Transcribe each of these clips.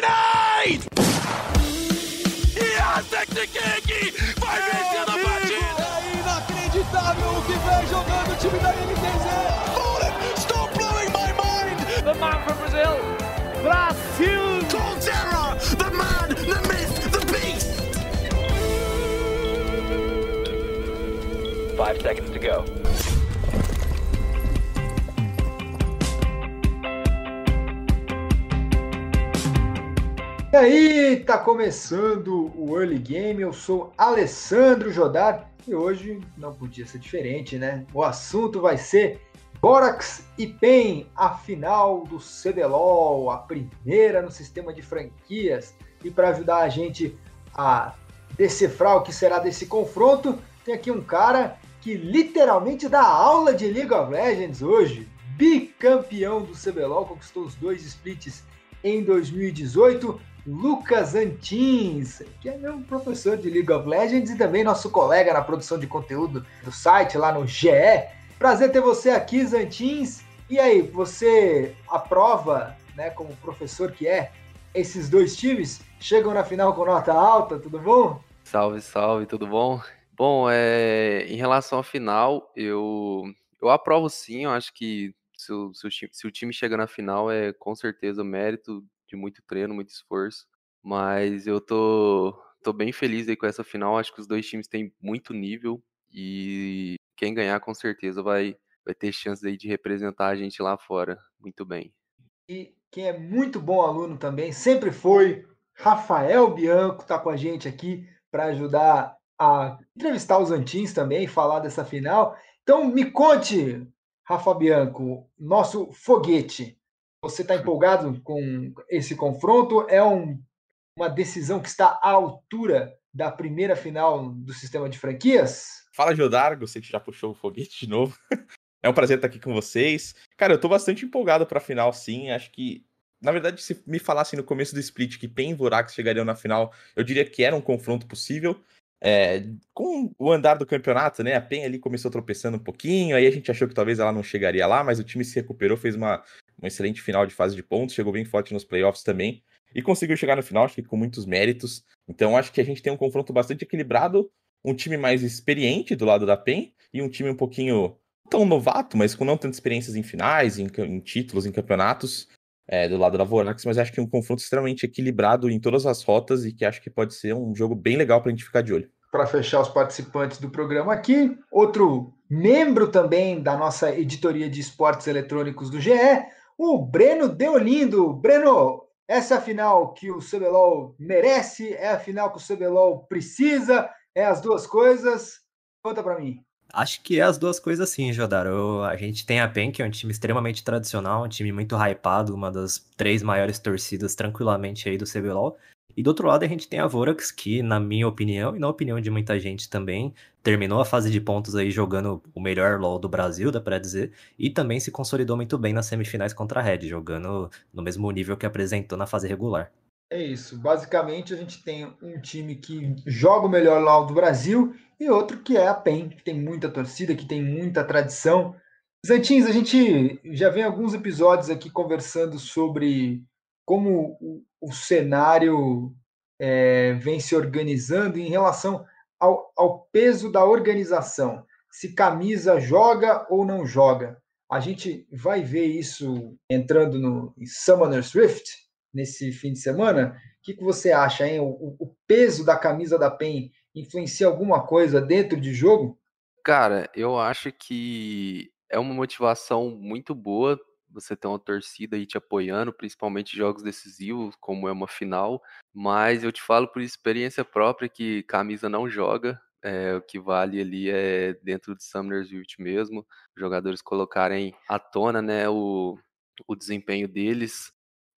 Grenade! Yasekiki vai vencer a partida! É inacreditável o que vem jogando o time da NTZ! Stop blowing my mind! The man from Brazil, Brasil! Colterra, the man, the myth, the beast! Five seconds to go. E aí, tá começando o Early Game. Eu sou Alessandro Jodar e hoje não podia ser diferente, né? O assunto vai ser Borax e PEN, a final do CBLOL, a primeira no sistema de franquias. E para ajudar a gente a decifrar o que será desse confronto, tem aqui um cara que literalmente dá aula de League of Legends hoje. Bicampeão do CBLOL, conquistou os dois splits em 2018. Lucas Antins, que é meu professor de League of Legends e também nosso colega na produção de conteúdo do site lá no GE. Prazer ter você aqui, Zantins. E aí, você aprova, né, como professor que é, esses dois times? Chegam na final com nota alta, tudo bom? Salve, salve, tudo bom? Bom, é, em relação à final, eu, eu aprovo sim, eu acho que se o, se, o time, se o time chega na final é com certeza mérito de muito treino, muito esforço, mas eu tô, tô bem feliz aí com essa final, acho que os dois times têm muito nível e quem ganhar com certeza vai, vai ter chance aí de representar a gente lá fora muito bem. E quem é muito bom aluno também, sempre foi, Rafael Bianco tá com a gente aqui para ajudar a entrevistar os Antins também, falar dessa final. Então me conte, Rafa Bianco, nosso foguete. Você está empolgado com esse confronto? É um, uma decisão que está à altura da primeira final do sistema de franquias? Fala, Jodar, você que já puxou o foguete de novo. é um prazer estar aqui com vocês. Cara, eu tô bastante empolgado para a final, sim. Acho que, na verdade, se me falassem no começo do split que PEN e Vorax chegariam na final, eu diria que era um confronto possível. É, com o andar do campeonato, né? A PEN ali começou tropeçando um pouquinho, aí a gente achou que talvez ela não chegaria lá, mas o time se recuperou, fez uma, uma excelente final de fase de pontos, chegou bem forte nos playoffs também, e conseguiu chegar no final, acho que com muitos méritos. Então acho que a gente tem um confronto bastante equilibrado, um time mais experiente do lado da PEN, e um time um pouquinho tão novato, mas com não tantas experiências em finais, em, em títulos, em campeonatos, é, do lado da Vorax, mas acho que um confronto extremamente equilibrado em todas as rotas e que acho que pode ser um jogo bem legal para a gente ficar de olho. Para fechar os participantes do programa aqui, outro membro também da nossa editoria de esportes eletrônicos do GE, o Breno Deolindo. Breno, essa final que o CBLOL merece, é a final que o CBLOL precisa, é as duas coisas. Conta para mim. Acho que é as duas coisas sim, Jodaro. A gente tem a PEN, que é um time extremamente tradicional, um time muito hypado, uma das três maiores torcidas tranquilamente aí do CBLOL. E do outro lado a gente tem a Vorax, que na minha opinião, e na opinião de muita gente também, terminou a fase de pontos aí jogando o melhor LoL do Brasil, dá pra dizer, e também se consolidou muito bem nas semifinais contra a Red, jogando no mesmo nível que apresentou na fase regular. É isso. Basicamente, a gente tem um time que joga o melhor LoL do Brasil e outro que é a PEN, que tem muita torcida, que tem muita tradição. Zantins, a gente já vem alguns episódios aqui conversando sobre como o, o cenário é, vem se organizando em relação ao, ao peso da organização. Se camisa joga ou não joga. A gente vai ver isso entrando no Summoner's Rift nesse fim de semana. O que, que você acha, hein? O, o peso da camisa da PEN influencia alguma coisa dentro de jogo? Cara, eu acho que é uma motivação muito boa você ter uma torcida aí te apoiando, principalmente jogos decisivos, como é uma final. Mas eu te falo por experiência própria que camisa não joga. É, o que vale ali é dentro de Summoner's Rift mesmo, jogadores colocarem à tona né, o, o desempenho deles,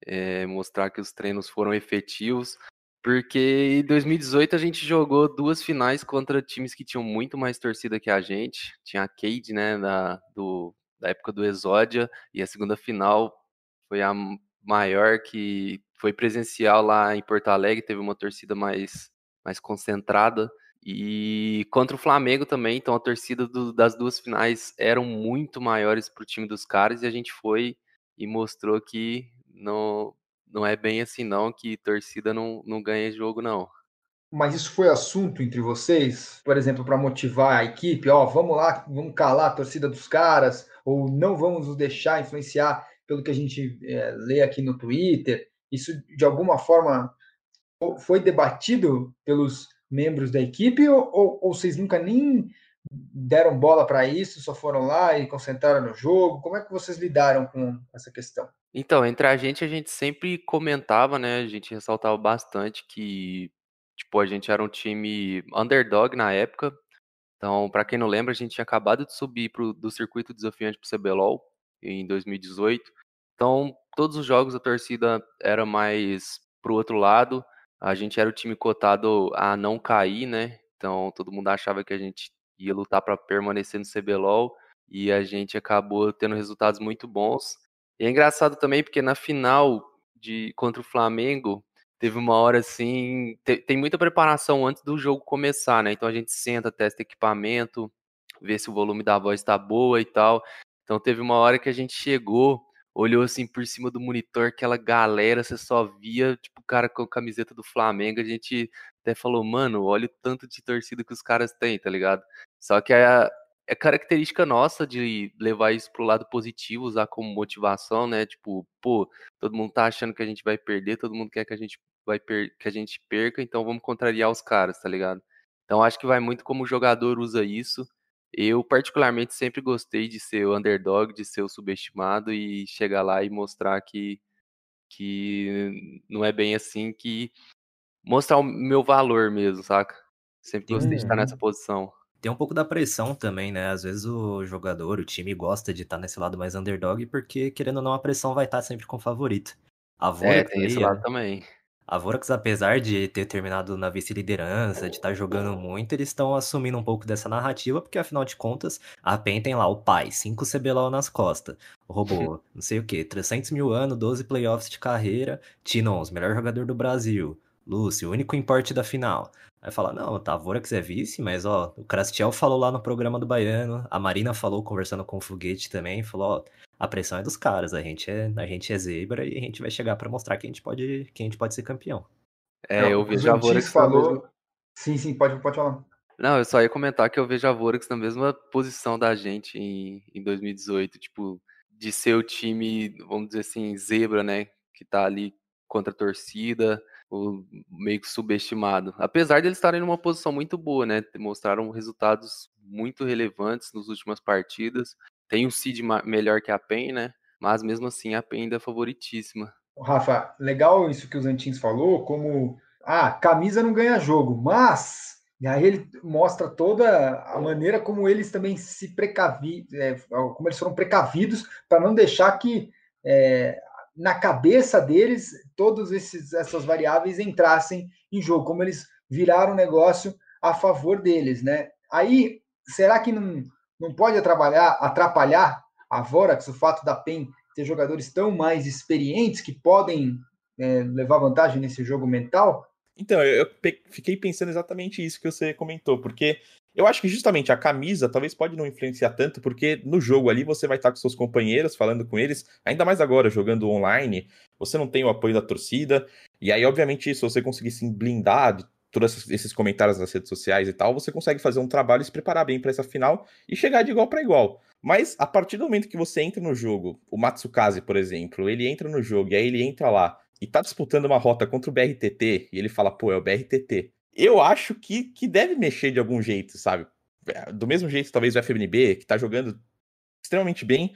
é, mostrar que os treinos foram efetivos. Porque em 2018 a gente jogou duas finais contra times que tinham muito mais torcida que a gente. Tinha a Cade, né, da, do, da época do Exódia, e a segunda final foi a maior que foi presencial lá em Porto Alegre, teve uma torcida mais, mais concentrada. E contra o Flamengo também, então a torcida do, das duas finais eram muito maiores para o time dos caras e a gente foi e mostrou que não, não é bem assim não, que torcida não, não ganha jogo não. Mas isso foi assunto entre vocês, por exemplo, para motivar a equipe, ó, vamos lá, vamos calar a torcida dos caras, ou não vamos nos deixar influenciar pelo que a gente é, lê aqui no Twitter. Isso de alguma forma foi debatido pelos membros da equipe ou, ou, ou vocês nunca nem deram bola para isso, só foram lá e concentraram no jogo? Como é que vocês lidaram com essa questão? Então, entre a gente, a gente sempre comentava, né? A gente ressaltava bastante que, tipo, a gente era um time underdog na época. Então, para quem não lembra, a gente tinha acabado de subir pro, do circuito desafiante para o CBLOL em 2018. Então, todos os jogos a torcida era mais pro outro lado. A gente era o time cotado a não cair, né? Então, todo mundo achava que a gente ia lutar para permanecer no CBLOL e a gente acabou tendo resultados muito bons. E é engraçado também porque na final de contra o Flamengo teve uma hora assim, te, tem muita preparação antes do jogo começar, né? Então a gente senta, testa equipamento, vê se o volume da voz está boa e tal. Então teve uma hora que a gente chegou, olhou assim por cima do monitor, aquela galera, você só via, tipo, o cara com a camiseta do Flamengo, a gente até falou, mano, olha o tanto de torcida que os caras têm, tá ligado? Só que é, é característica nossa de levar isso pro lado positivo, usar como motivação, né? Tipo, pô, todo mundo tá achando que a gente vai perder, todo mundo quer que a gente vai per que a gente perca, então vamos contrariar os caras, tá ligado? Então acho que vai muito como o jogador usa isso. Eu particularmente sempre gostei de ser o underdog, de ser o subestimado e chegar lá e mostrar que que não é bem assim que mostrar o meu valor mesmo, saca? Sempre gostei de estar nessa posição. Tem um pouco da pressão também, né? Às vezes o jogador, o time gosta de estar nesse lado mais underdog, porque, querendo ou não, a pressão vai estar sempre com o favorito. A É, Vorax tem esse lado a também. A Vorax, apesar de ter terminado na vice-liderança, de estar jogando muito, eles estão assumindo um pouco dessa narrativa, porque afinal de contas, a PEN tem lá o pai, 5 CBLOL nas costas, o robô, não sei o que, 300 mil anos, 12 playoffs de carreira, Tinons, melhor jogador do Brasil, Lúcio, único importe da final. Aí fala, não, tá, a Vorax é vice, mas ó, o Crastiel falou lá no programa do Baiano, a Marina falou conversando com o Foguete também, falou, ó, a pressão é dos caras, a gente é, a gente é zebra e a gente vai chegar pra mostrar que a gente pode, que a gente pode ser campeão. É, eu o vejo a Vorax falou. mesma... Sim, sim, pode, pode falar. Não, eu só ia comentar que eu vejo a Vorax na mesma posição da gente em, em 2018, tipo, de ser o time, vamos dizer assim, zebra, né? Que tá ali contra a torcida, meio que subestimado. Apesar de eles estarem numa posição muito boa, né? Mostraram resultados muito relevantes nas últimas partidas. Tem um seed melhor que a PEN, né? Mas mesmo assim a PEN ainda é favoritíssima. Rafa, legal isso que o Zantins falou, como ah, camisa não ganha jogo, mas e aí ele mostra toda a maneira como eles também se precavi, é, como eles foram precavidos para não deixar que é, na cabeça deles todas essas variáveis entrassem em jogo, como eles viraram o negócio a favor deles, né? Aí será que não, não pode atrapalhar, atrapalhar a Vorax o fato da PEN ter jogadores tão mais experientes que podem é, levar vantagem nesse jogo mental? Então, eu, eu fiquei pensando exatamente isso que você comentou, porque eu acho que justamente a camisa talvez pode não influenciar tanto, porque no jogo ali você vai estar com seus companheiros, falando com eles, ainda mais agora, jogando online, você não tem o apoio da torcida, e aí, obviamente, se você conseguir se blindar de todos esses- comentários nas redes sociais e tal, você consegue fazer um trabalho e se preparar bem para essa final e chegar de igual para igual. Mas a partir do momento que você entra no jogo, o Matsukaze, por exemplo, ele entra no jogo e aí ele entra lá e tá disputando uma rota contra o BRTT e ele fala, pô, é o BRTT. Eu acho que, que deve mexer de algum jeito, sabe? Do mesmo jeito, talvez o FMNB, que tá jogando extremamente bem,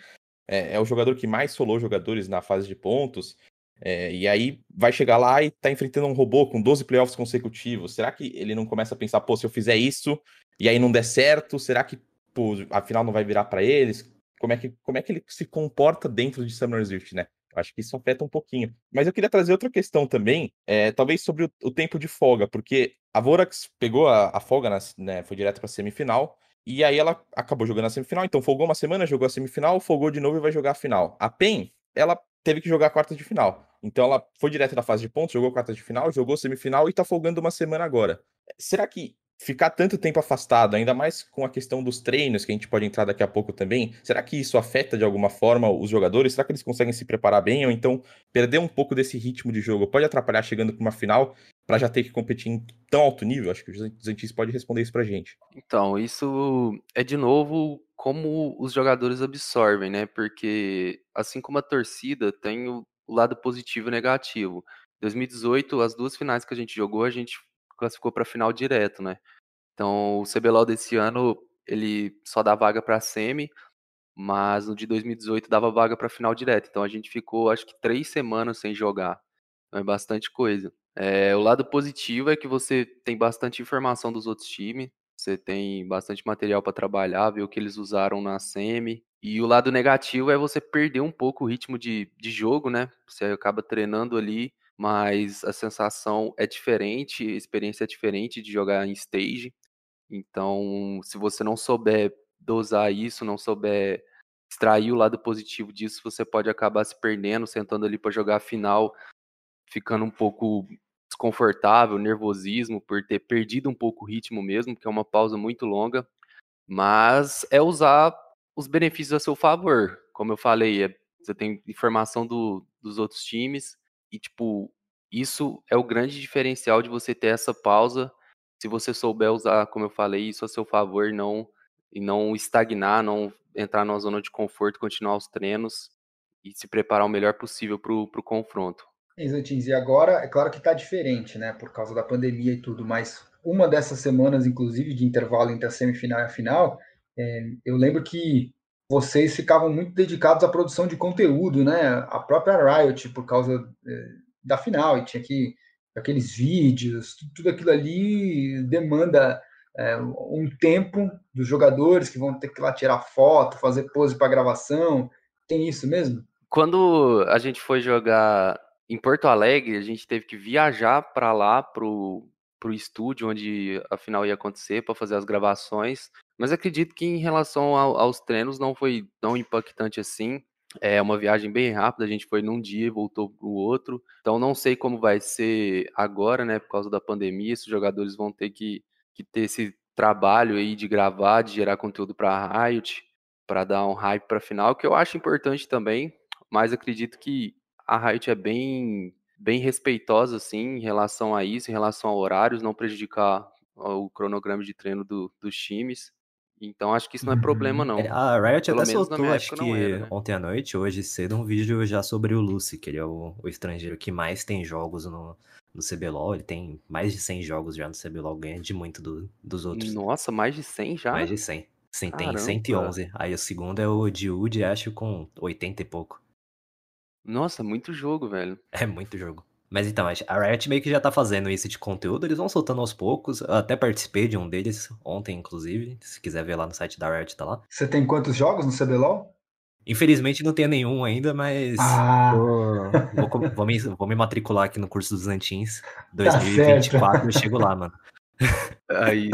é, é o jogador que mais solou jogadores na fase de pontos. é, e aí vai chegar lá e tá enfrentando um robô com 12 playoffs consecutivos. Será que ele não começa a pensar, pô, se eu fizer isso e aí não der certo, será que pô, a final não vai virar para eles? Como é, que, como é que ele se comporta dentro de Summer's Rift, né? Acho que isso afeta um pouquinho. Mas eu queria trazer outra questão também, é, talvez sobre o, o tempo de folga, porque a Vorax pegou a, a folga, nas- né, foi direto para semifinal, e aí ela acabou jogando a semifinal, então folgou uma semana, jogou a semifinal, folgou de novo e vai jogar a final. A PEN, ela teve que jogar a quarta de final. Então ela foi direto da fase de pontos, jogou a quarta de final, jogou semifinal e tá folgando uma semana agora. Será que ficar tanto tempo afastado, ainda mais com a questão dos treinos, que a gente pode entrar daqui a pouco também, será que isso afeta de alguma forma os jogadores? Será que eles conseguem se preparar bem? Ou então perder um pouco desse ritmo de jogo pode atrapalhar chegando para uma final para já ter que competir em tão alto nível? Acho que o Zantis pode responder isso pra gente. Então, isso é de novo como os jogadores absorvem, né? Porque assim como a torcida tem o lado positivo e negativo. 2018, as duas finais que a gente jogou, a gente classificou para final direto, né? Então, o CBLOL desse ano, ele só dá vaga para semi, mas no de 2018 dava vaga para final direto. Então, a gente ficou, acho que, três semanas sem jogar. Então, é bastante coisa. É, o lado positivo é que você tem bastante informação dos outros times, você tem bastante material para trabalhar, ver o que eles usaram na semi. E o lado negativo é você perder um pouco o ritmo de, de jogo, né? Você acaba treinando ali mas a sensação é diferente, a experiência é diferente de jogar em stage. Então, se você não souber dosar isso, não souber extrair o lado positivo disso, você pode acabar se perdendo, sentando ali para jogar a final, ficando um pouco desconfortável, nervosismo por ter perdido um pouco o ritmo mesmo, que é uma pausa muito longa. Mas é usar os benefícios a seu favor. Como eu falei, é, você tem informação do, dos outros times, e, tipo, isso é o grande diferencial de você ter essa pausa, se você souber usar, como eu falei, isso a seu favor, não e não estagnar, não entrar numa zona de conforto, continuar os treinos e se preparar o melhor possível para o confronto. Exatins, e agora, é claro que está diferente, né, por causa da pandemia e tudo, mas uma dessas semanas, inclusive, de intervalo entre a semifinal e a final, é, eu lembro que vocês ficavam muito dedicados à produção de conteúdo, né? A própria Riot, por causa é, da final, e tinha que aqueles vídeos, tudo aquilo ali demanda é, um tempo dos jogadores que vão ter que lá tirar foto, fazer pose para gravação. Tem isso mesmo? Quando a gente foi jogar em Porto Alegre, a gente teve que viajar para lá pro pro estúdio onde a final ia acontecer para fazer as gravações. Mas acredito que em relação ao, aos treinos não foi tão impactante assim. É uma viagem bem rápida, a gente foi num dia e voltou pro outro. Então não sei como vai ser agora, né, por causa da pandemia, esses jogadores vão ter que, que ter esse trabalho aí de gravar, de gerar conteúdo para a Riot, para dar um hype para a final, que eu acho importante também, mas acredito que a Riot é bem bem respeitosa assim em relação a isso, em relação a horários, não prejudicar o cronograma de treino do, dos times. Então acho que isso não é problema, uhum. não. A Riot Pelo até soltou, acho que era, né? ontem à noite, hoje cedo, um vídeo já sobre o Lucy, que ele é o, o estrangeiro que mais tem jogos no, no CBLOL. Ele tem mais de 100 jogos já no CBLOL, ganha de muito do, dos outros. Nossa, mais de 100 já? Mais de 100. Sim, Caramba. tem 111. Aí o segundo é o Diud, acho, com 80 e pouco. Nossa, muito jogo, velho. É muito jogo. Mas então, a Riot meio que já tá fazendo isso de conteúdo, eles vão soltando aos poucos. Eu até participei de um deles ontem, inclusive. Se quiser ver lá no site da Riot, tá lá. Você tem quantos jogos no CBLOL? Infelizmente não tenho nenhum ainda, mas ah. vou, vou, vou, me, vou, me, matricular aqui no curso dos Antins. 2024 tá eu chego lá, mano. Aí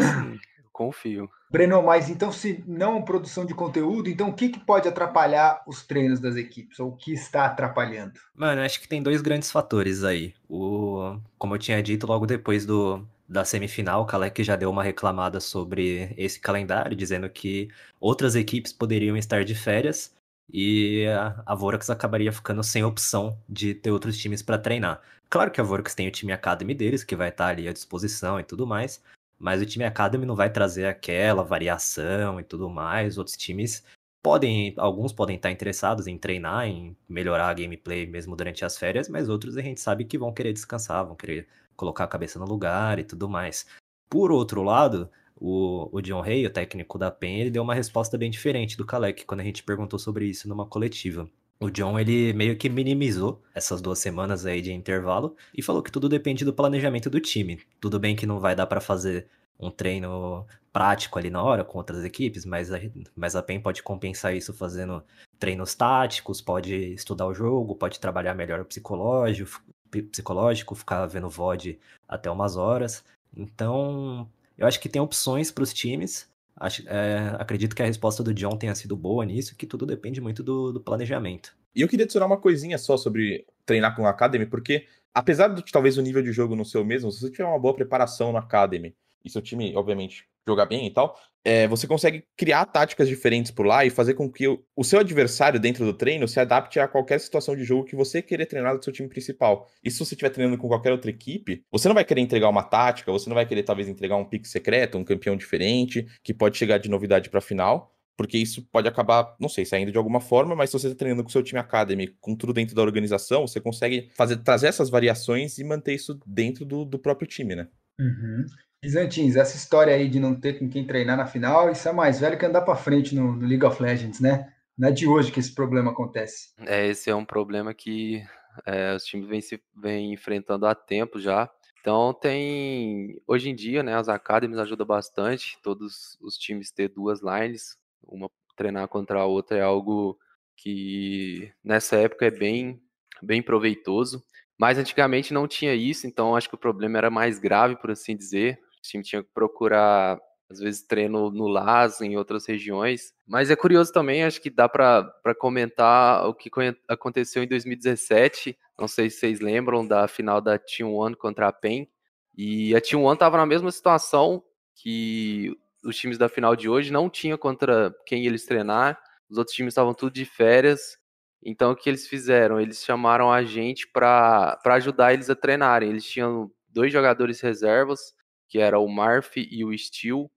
confio. Breno, mas então se não produção de conteúdo, então o que, que pode atrapalhar os treinos das equipes? Ou o que está atrapalhando? Mano, acho que tem dois grandes fatores aí. O, como eu tinha dito logo depois do, da semifinal, o Kalec já deu uma reclamada sobre esse calendário, dizendo que outras equipes poderiam estar de férias e a, a Vorax acabaria ficando sem opção de ter outros times para treinar. Claro que a Vorax tem o time Academy deles, que vai estar ali à disposição e tudo mais, mas o time Academy não vai trazer aquela variação e tudo mais. Outros times podem, alguns podem estar interessados em treinar, em melhorar a gameplay mesmo durante as férias, mas outros a gente sabe que vão querer descansar, vão querer colocar a cabeça no lugar e tudo mais. Por outro lado, o, o John Hay, o técnico da PEN, ele deu uma resposta bem diferente do Kalec quando a gente perguntou sobre isso numa coletiva. O John, ele meio que minimizou essas duas semanas aí de intervalo e falou que tudo depende do planejamento do time. Tudo bem que não vai dar para fazer um treino prático ali na hora com outras equipes, mas a, mas a PEN pode compensar isso fazendo treinos táticos, pode estudar o jogo, pode trabalhar melhor o psicológico, psicológico ficar vendo VOD até umas horas. Então, eu acho que tem opções para os times, Acho, é, acredito que a resposta do John tenha sido boa nisso, que tudo depende muito do, do, planejamento. E eu queria adicionar uma coisinha só sobre treinar com a Academy, porque apesar de talvez o nível de jogo não ser o mesmo, se você tiver uma boa preparação na Academy, e seu time, obviamente, jogar bem e tal, é, você consegue criar táticas diferentes por lá e fazer com que o, o, seu adversário dentro do treino se adapte a qualquer situação de jogo que você querer treinar do seu time principal. E se você estiver treinando com qualquer outra equipe, você não vai querer entregar uma tática, você não vai querer talvez entregar um pique secreto, um campeão diferente, que pode chegar de novidade para final. Porque isso pode acabar, não sei, saindo de alguma forma, mas se você está treinando com seu time academy, com tudo dentro da organização, você consegue fazer, trazer essas variações e manter isso dentro do, do próprio time, né? Uhum. Bizantins, essa história aí de não ter com quem treinar na final, isso é mais velho que andar para frente no, no, League of Legends, né? Não é de hoje que esse problema acontece. É, esse é um problema que é, os times vêm, se, vêm enfrentando há tempo já. Então tem. Hoje em dia, né, as academies ajudam bastante, todos os times ter duas lines, uma treinar contra a outra é algo que nessa época é bem, bem proveitoso. Mas antigamente não tinha isso, então acho que o problema era mais grave, por assim dizer. O time tinha que procurar, às vezes, treino no LAS, em outras regiões. Mas é curioso também, acho que dá para comentar o que aconteceu em 2017. Não sei se vocês lembram da final da Team One contra a PEN. E a Team One estava na mesma situação que os times da final de hoje não tinham contra quem eles treinar. Os outros times estavam tudo de férias. Então o que eles fizeram? Eles chamaram a gente para ajudar eles a treinarem. Eles tinham dois jogadores reservas que era o Marf e o Steel,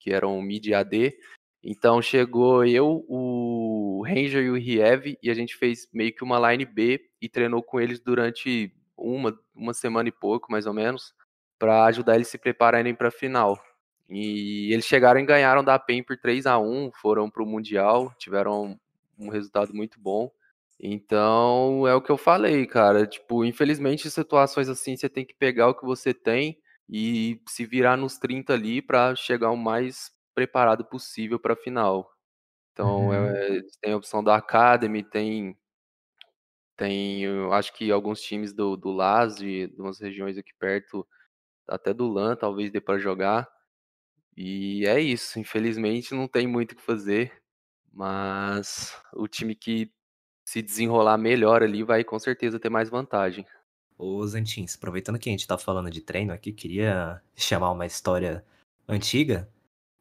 que eram mid AD. Então chegou eu, o Ranger e o Riev, e a gente fez meio que uma line B e treinou com eles durante uma, uma semana e pouco, mais ou menos, para ajudar eles se prepararem para a final. E eles chegaram e ganharam da PEN por 3 a 1 foram para o Mundial, tiveram um resultado muito bom. Então, é o que eu falei, cara. Tipo, infelizmente, situações assim, você tem que pegar o que você tem e se virar nos 30 ali para chegar o mais preparado possível para a final. Então, uhum. é, tem a opção da Academy, tem tem, eu acho que alguns times do, do LAS, de, de umas regiões aqui perto, até do LAN, talvez dê para jogar. E é isso, infelizmente não tem muito o que fazer, mas o time que se desenrolar melhor ali vai com certeza ter mais vantagem. Ô Zantins, aproveitando que a gente tá falando de treino aqui, queria chamar uma história antiga.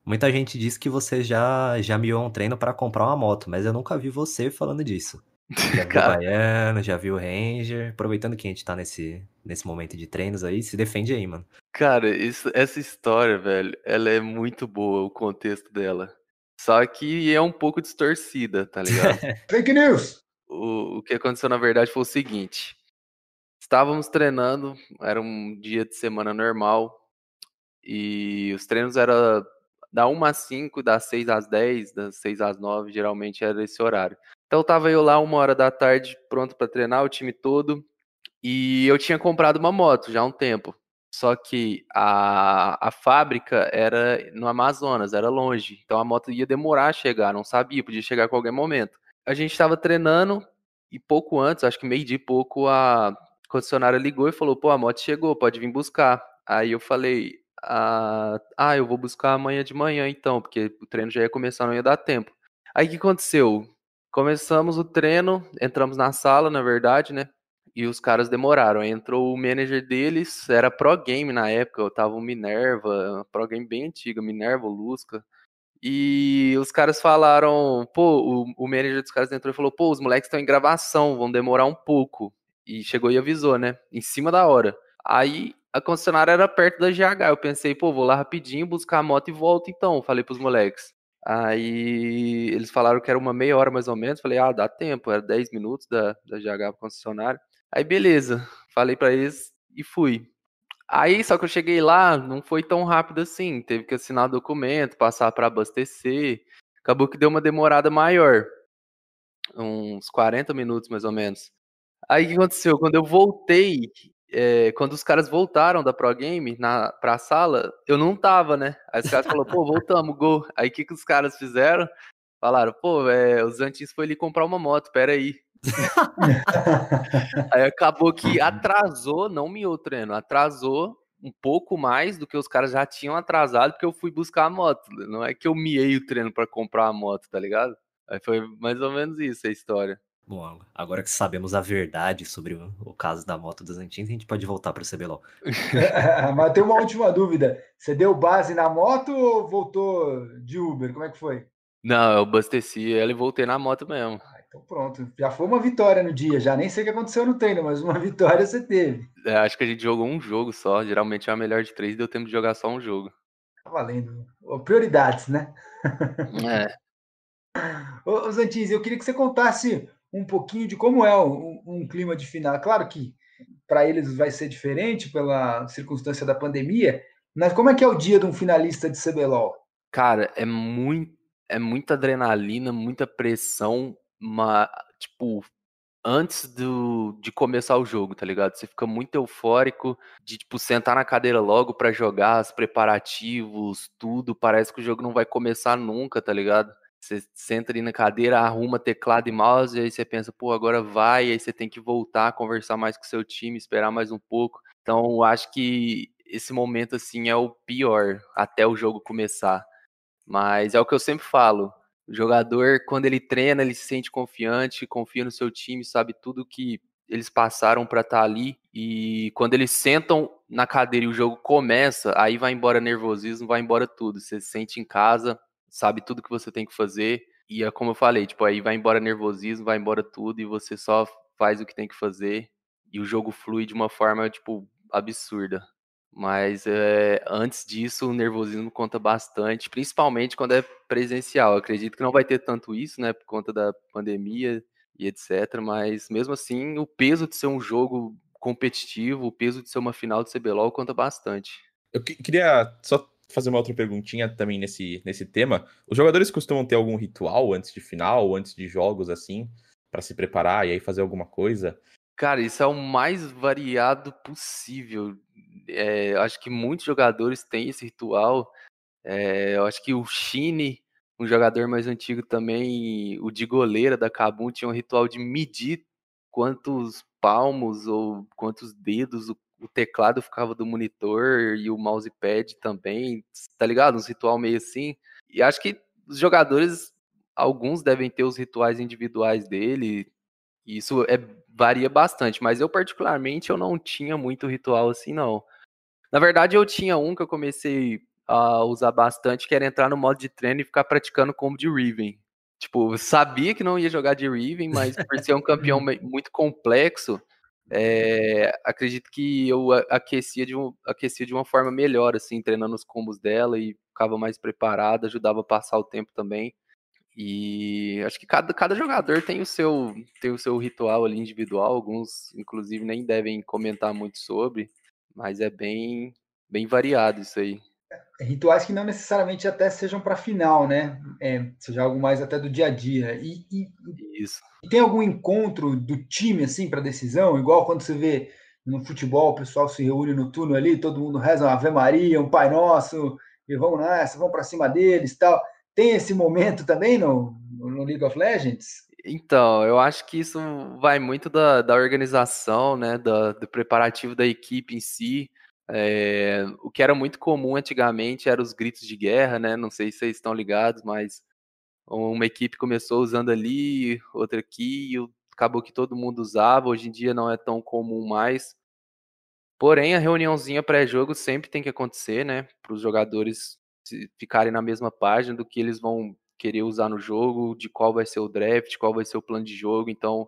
Muita gente diz que você já, já miou um treino para comprar uma moto, mas eu nunca vi você falando disso. Já viu o Baiano, já viu o Ranger. Aproveitando que a gente tá nesse, nesse momento de treinos aí, se defende aí, mano. Cara, isso, essa história, velho, ela é muito boa, o contexto dela. Só que é um pouco distorcida, tá ligado? Fake news! O, o que aconteceu, na verdade, foi o seguinte. Estávamos treinando, era um dia de semana normal, e os treinos eram da 1 às 5, das 6 às 10, das 6 às 9, geralmente era esse horário. Então tava eu lá uma hora da tarde, pronto para treinar, o time todo, e eu tinha comprado uma moto já há um tempo. Só que a, a fábrica era no Amazonas, era longe. Então a moto ia demorar a chegar, não sabia, podia chegar a qualquer momento. A gente estava treinando e pouco antes, acho que meio dia pouco, a concessionária ligou e falou: pô, a moto chegou, pode vir buscar. Aí eu falei: ah, ah, eu vou buscar amanhã de manhã então, porque o treino já ia começar, não ia dar tempo. Aí o que aconteceu? Começamos o treino, entramos na sala, na verdade, né? E os caras demoraram. Entrou o manager deles, era Pro Game na época, eu tava o Minerva, Pro Game bem antiga, Minerva, Lusca. E os caras falaram, pô, o, o manager dos caras entrou e falou, pô, os moleques estão em gravação, vão demorar um pouco. E chegou e avisou, né? Em cima da hora. Aí a concessionária era perto da GH. Eu pensei, pô, vou lá rapidinho buscar a moto e volto então. Falei pros moleques. Aí eles falaram que era uma meia hora mais ou menos. Falei, ah, dá tempo, era 10 minutos da, da GH concessionária. Aí beleza, falei para eles e fui. Aí só que eu cheguei lá, não foi tão rápido assim. Teve que assinar documento, passar para abastecer. Acabou que deu uma demorada maior. Uns 40 minutos mais ou menos. Aí o que aconteceu? Quando eu voltei, é, quando os caras voltaram da Pro Game na, pra sala, eu não tava, né? Aí os caras falaram, pô, voltamos, gol. Aí o que, que os caras fizeram? Falaram, pô, é, os antes foi ali comprar uma moto, pera aí. aí acabou que atrasou, não miou o treino, atrasou um pouco mais do que os caras já tinham atrasado, porque eu fui buscar a moto. Não é que eu miei o treino para comprar a moto, tá ligado? Aí foi mais ou menos isso a história. Bom, agora que sabemos a verdade sobre o, caso da moto dos Antins, a gente pode voltar para o CBLOL. Mas tem uma última dúvida. Você deu base na moto ou voltou de Uber? Como é que foi? Não, eu abasteci ela e voltei na moto mesmo. Ah, então pronto. Já foi uma vitória no dia. Já nem sei o que aconteceu no treino, mas uma vitória você teve. É, acho que a gente jogou um jogo só. Geralmente é a melhor de três, deu tempo de jogar só um jogo. Tá valendo. Prioridades, né? É. Ô, Zantins, eu queria que você contasse um pouquinho de como é um, um clima de final. Claro que para eles vai ser diferente pela circunstância da pandemia, mas como é que é o dia de um finalista de CBLOL? Cara, é muito, é muita adrenalina, muita pressão, tipo, antes do, de começar o jogo, tá ligado? Você fica muito eufórico de, tipo, sentar na cadeira logo para jogar, os preparativos, tudo. Parece que o jogo não vai começar nunca, tá ligado? Você senta ali na cadeira, arruma teclado e mouse, e aí você pensa, pô, agora vai, aí você tem que voltar, conversar mais com seu time, esperar mais um pouco. Então, eu acho que esse momento, assim, é o pior até o jogo começar. Mas é o que eu sempre falo. O jogador, quando ele treina, ele se sente confiante, confia no seu time, sabe tudo que eles passaram para estar tá ali. E quando eles sentam na cadeira e o jogo começa, aí vai embora nervosismo, vai embora tudo. Você se sente em casa, sabe tudo que você tem que fazer. E é como eu falei, tipo, aí vai embora nervosismo, vai embora tudo e você só faz o que tem que fazer. E o jogo flui de uma forma, tipo, absurda. Mas é, antes disso, o nervosismo conta bastante, principalmente quando é presencial. Eu acredito que não vai ter tanto isso, né, por conta da pandemia e etc. Mas mesmo assim, o peso de ser um jogo competitivo, o peso de ser uma final de CBLOL conta bastante. Eu queria só fazer uma outra perguntinha também nesse, nesse tema. Os jogadores costumam ter algum ritual antes de final, antes de jogos assim, para se preparar e aí fazer alguma coisa? Cara, isso é o mais variado possível. É, acho que muitos jogadores têm esse ritual. É, eu acho que o Shine, um jogador mais antigo também, o de goleira da Kabum, tinha um ritual de medir quantos palmos ou quantos dedos o o teclado ficava do monitor e o mousepad também, tá ligado? Uns ritual meio assim. E acho que os jogadores, alguns devem ter os rituais individuais dele, e isso é, varia bastante, mas eu particularmente eu não tinha muito ritual assim, não. Na verdade, eu tinha um que eu comecei a usar bastante, que era entrar no modo de treino e ficar praticando como de Riven. Tipo, sabia que não ia jogar de Riven, mas por ser um campeão muito complexo, é, acredito que eu aquecia de, um, aquecia de uma forma melhor, assim, treinando os combos dela e ficava mais preparado, ajudava a passar o tempo também. E acho que cada, cada jogador tem o seu tem o seu ritual ali individual, alguns inclusive nem devem comentar muito sobre, mas é bem bem variado isso aí. Rituais que não necessariamente até sejam para final, né? É, seja algo mais até do dia a dia. E, e, Isso. E tem algum encontro do time assim para decisão, igual quando você vê no futebol o pessoal se reúne no turno ali, todo mundo reza uma Ave Maria, um Pai Nosso, e vamos nessa, vamos para cima deles, tal. Tem esse momento também no, no League of Legends? Então, eu acho que isso vai muito da, da organização, né, da, do preparativo da equipe em si. É, o que era muito comum antigamente eram os gritos de guerra, né? Não sei se vocês estão ligados, mas uma equipe começou usando ali, outra aqui, e acabou que todo mundo usava. Hoje em dia não é tão comum mais. Porém, a reuniãozinha pré-jogo sempre tem que acontecer, né? Para os jogadores ficarem na mesma página do que eles vão querer usar no jogo, de qual vai ser o draft, qual vai ser o plano de jogo. Então,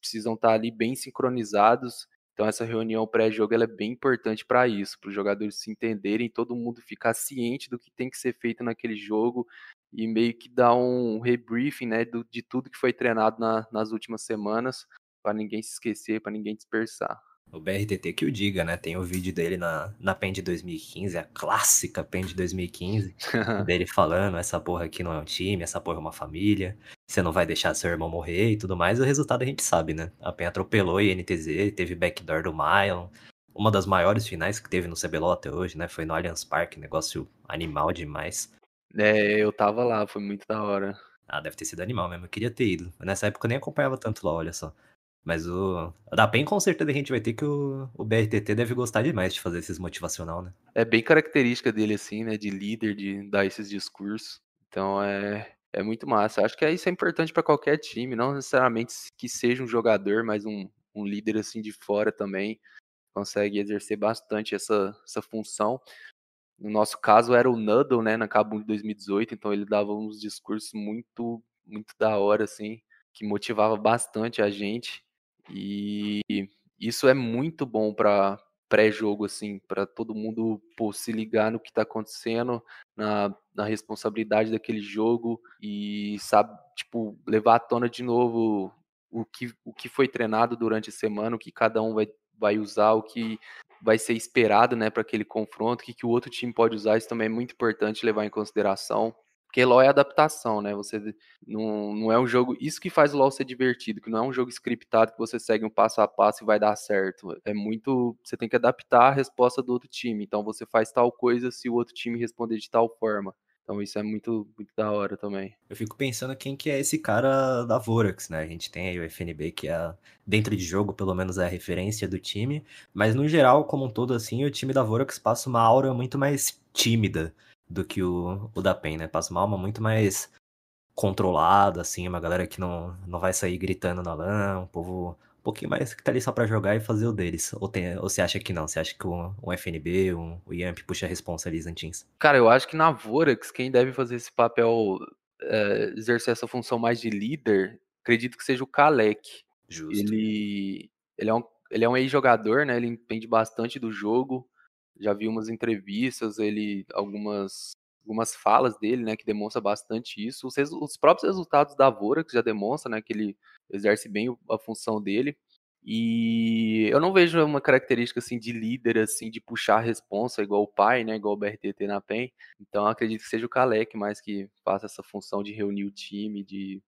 precisam estar ali bem sincronizados então essa reunião pré-jogo é bem importante para isso, para os jogadores se entenderem, todo mundo ficar ciente do que tem que ser feito naquele jogo e meio que dar um rebriefing, né, do, de tudo que foi treinado na, nas últimas semanas, para ninguém se esquecer, para ninguém dispersar. O BRTT que o diga, né? Tem o vídeo dele na, na PEN de 2015, a clássica PEN de 2015, dele falando: essa porra aqui não é um time, essa porra é uma família, você não vai deixar seu irmão morrer e tudo mais. O resultado a gente sabe, né? A PEN atropelou a INTZ, teve backdoor do Mylon, uma das maiores finais que teve no CBLOL até hoje, né? Foi no Allianz Park, negócio animal demais. É, eu tava lá, foi muito da hora. Ah, deve ter sido animal mesmo, eu queria ter ido. Nessa época eu nem acompanhava tanto lá, olha só. Mas o. Da PEN com certeza a gente vai ter que o, o BRTT deve gostar demais de fazer esses motivacional, né? É bem característica dele, assim, né? De líder, de dar esses discursos. Então é, é muito massa. Acho que isso é importante para qualquer time, não necessariamente que seja um jogador, mas um, um líder assim de fora também consegue exercer bastante essa, essa função. No nosso caso era o Nuddle, né, na Cabo de 2018, então ele dava uns discursos muito muito da hora assim, que motivava bastante a gente. E isso é muito bom para pré-jogo, assim, para todo mundo pô, se ligar no que está acontecendo, na, na responsabilidade daquele jogo e, sabe, tipo, levar à tona de novo o que, o que foi treinado durante a semana, o que cada um vai, vai usar, o que vai ser esperado, né, para aquele confronto, o que, que o outro time pode usar, isso também é muito importante levar em consideração. Porque LoL é adaptação, né? Você não, não é um jogo. Isso que faz o LoL ser divertido, que não é um jogo scriptado que você segue um passo a passo e vai dar certo. É muito. Você tem que adaptar a resposta do outro time. Então você faz tal coisa se o outro time responder de tal forma. Então isso é muito, muito da hora também. Eu fico pensando quem que é esse cara da Vorax, né? A gente tem aí o FNB, que é, dentro de jogo, pelo menos, é a referência do time. Mas no geral, como um todo, assim, o time da Vorax passa uma aura muito mais tímida do que o, o da PEN, né? Passa uma alma muito mais controlada, assim, uma galera que não, não vai sair gritando na lã, um povo um pouquinho mais que tá ali só pra jogar e fazer o deles. Ou, tem, ou você acha que não? Você acha que um, um FNB, um, o Yamp puxa a responsa ali, Zantins? Cara, eu acho que na Vorax, quem deve fazer esse papel, é, exercer essa função mais de líder, acredito que seja o Kalec. Justo. Ele, ele é um, ele é um ex-jogador, né? Ele entende bastante do jogo já vi umas entrevistas, ele algumas algumas falas dele, né, que demonstra bastante isso. Os, os próprios resultados da Vorax já demonstram, né, que ele exerce bem a função dele. E eu não vejo uma característica assim de líder, assim, de puxar a responsa igual o pai, né, igual o BRTT na PEN. Então acredito que seja o Kalec mais que faça essa função de reunir o time, de,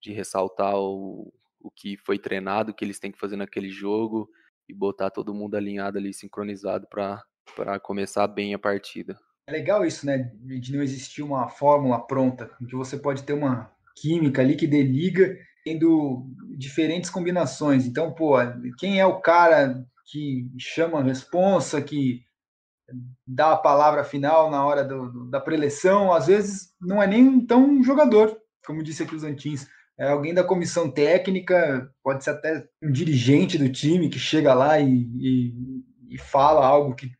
de ressaltar o, o que foi treinado, o que eles têm que fazer naquele jogo e botar todo mundo alinhado ali, sincronizado para para começar bem a partida. É legal isso, né? De não existir uma fórmula pronta, que você pode ter uma química ali que deliga tendo diferentes combinações. Então, pô, quem é o cara que chama a responsa, que dá a palavra final na hora do, da preleção, às vezes não é nem tão um jogador, como disse aqui os Antins. É alguém da comissão técnica, pode ser até um dirigente do time que chega lá e, e, e fala algo que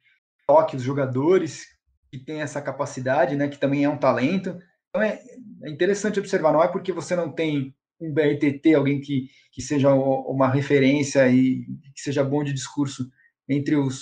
toque os jogadores, que tem essa capacidade, né, que também é um talento. Então é, é interessante observar, não é porque você não tem um BRTT, alguém que, que seja uma referência e que seja bom de discurso entre os,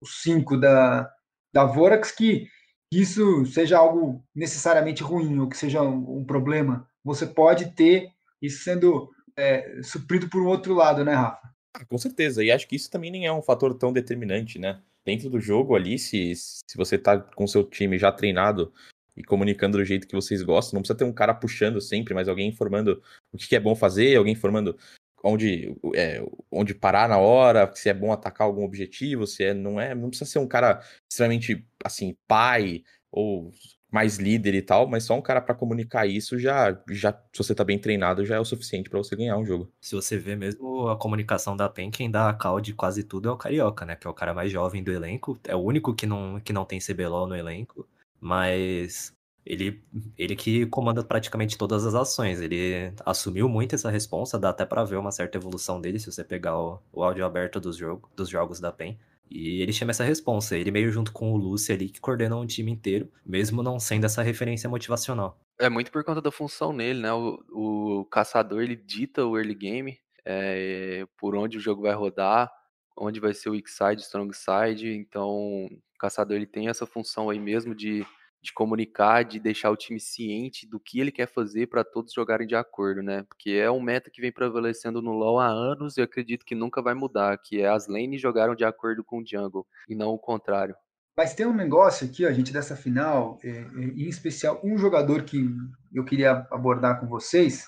os cinco da, da Vorax, que isso seja algo necessariamente ruim ou que seja um, um problema. Você pode ter isso sendo é, suprido por um outro lado, né, Rafa? Ah, com certeza. E acho que isso também nem é um fator tão determinante, né? Dentro do jogo ali, se, se você tá com seu time já treinado e comunicando do jeito que vocês gostam, não precisa ter um cara puxando sempre, mas alguém informando o que é bom fazer, alguém informando onde, é, onde parar na hora, se é bom atacar algum objetivo, se é, não é, não precisa ser um cara extremamente assim, pai ou mais líder e tal, mas só um cara para comunicar isso já, já, se você tá bem treinado, já é o suficiente para você ganhar um jogo. Se você vê mesmo a comunicação da PEN, quem dá a call de quase tudo é o Carioca, né? Que é o cara mais jovem do elenco, é o único que não, que não tem CBLOL no elenco, mas ele, ele que comanda praticamente todas as ações. Ele assumiu muito essa responsa, dá até para ver uma certa evolução dele se você pegar o, o áudio aberto dos, jogo, dos jogos da PEN. E ele chama essa responsa, ele meio junto com o Lúcio ali, que coordenam o time inteiro, mesmo não sendo essa referência motivacional. É muito por conta da função nele, né? O, o caçador, ele dita o early game, é, por onde o jogo vai rodar, onde vai ser o weak side, strong side, então o caçador ele tem essa função aí mesmo de de comunicar, de deixar o time ciente do que ele quer fazer para todos jogarem de acordo, né? Porque é um meta que vem prevalecendo no LoL há anos e acredito que nunca vai mudar, que é as lanes jogaram de acordo com o jungle e não o contrário. Mas tem um negócio aqui, a gente dessa final, é, é, em especial um jogador que eu queria abordar com vocês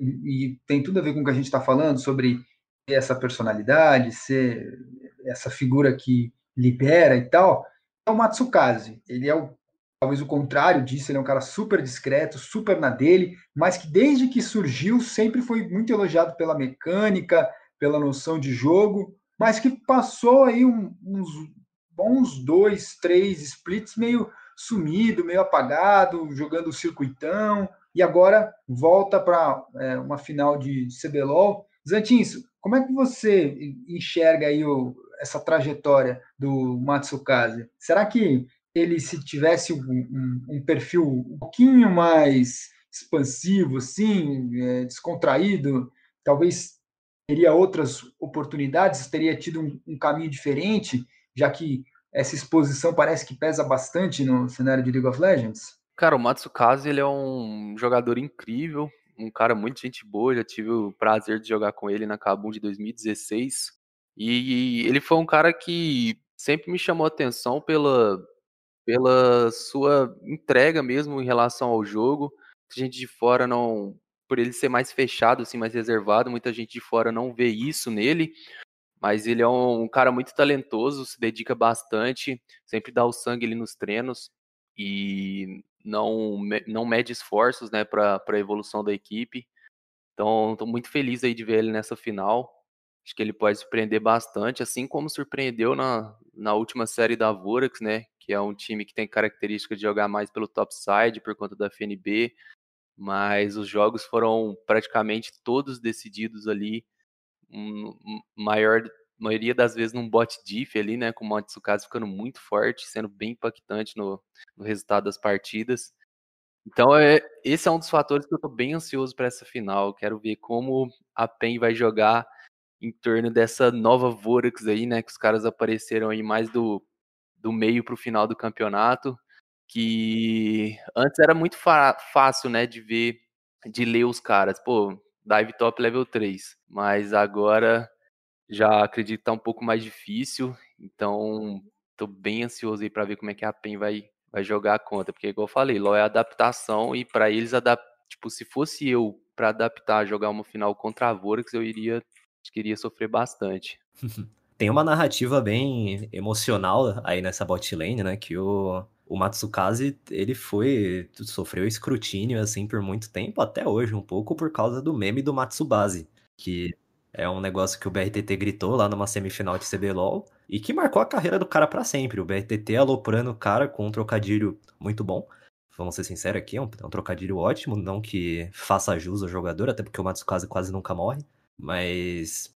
e, e tem tudo a ver com o que a gente está falando sobre essa personalidade, ser essa figura que libera e tal, é o Matsukaze. Ele é o talvez o contrário disso, ele é um cara super discreto, super na dele, mas que desde que surgiu sempre foi muito elogiado pela mecânica, pela noção de jogo, mas que passou aí um, uns bons dois, três splits meio sumido, meio apagado, jogando o circuitão, e agora volta para é, uma final de CBLOL. Zantinho, como é que você enxerga aí o, essa trajetória do Matsukaze? Será que ele, se tivesse um, um, um perfil um pouquinho mais expansivo, assim, é, descontraído, talvez teria outras oportunidades, teria tido um, um, caminho diferente, já que essa exposição parece que pesa bastante no cenário de League of Legends? Cara, o Matsukaze ele é um jogador incrível, um cara muito gente boa, já tive o prazer de jogar com ele na Kabum de 2016. E ele foi um cara que sempre me chamou atenção pela, pela sua entrega mesmo em relação ao jogo. Muita gente de fora não, por ele ser mais fechado, assim, mais reservado, muita gente de fora não vê isso nele. Mas ele é um, um cara muito talentoso, se dedica bastante, sempre dá o sangue ali nos treinos e não, não mede esforços né, para a evolução da equipe. Então, estou muito feliz aí de ver ele nessa final. Acho que ele pode surpreender bastante, assim como surpreendeu na, na última série da Vorax, né? Que é um time que tem característica de jogar mais pelo topside por conta da FNB, mas os jogos foram praticamente todos decididos ali, um, maior maioria das vezes num bot diff ali, né, com o Matsukaze ficando muito forte, sendo bem impactante no, no resultado das partidas. Então, é, esse é um dos fatores que eu tô bem ansioso para essa final. Quero ver como a PEN vai jogar em torno dessa nova Vorax aí, né, que os caras apareceram aí mais do, do meio para o final do campeonato que antes era muito fácil, né, de ver, de ler os caras. Pô, dive top level 3, mas agora já acredito que tá um pouco mais difícil, então tô bem ansioso aí para ver como é que a PEN vai, vai jogar a conta, porque igual eu falei, LoL é adaptação e para eles adap tipo, se fosse eu para adaptar jogar uma final contra a Vorax, eu iria acho que iria sofrer bastante. Tem uma narrativa bem emocional aí nessa bot lane, né, que o o Matsukaze, ele foi, sofreu escrutínio, assim, por muito tempo, até hoje, um pouco por causa do meme do Matsubase, que é um negócio que o BRTT gritou lá numa semifinal de CBLOL e que marcou a carreira do cara para sempre. O BRTT aloprando o cara com um trocadilho muito bom. Vamos ser sinceros aqui, é um, é um trocadilho ótimo, não que faça jus ao jogador, até porque o Matsukaze quase nunca morre, mas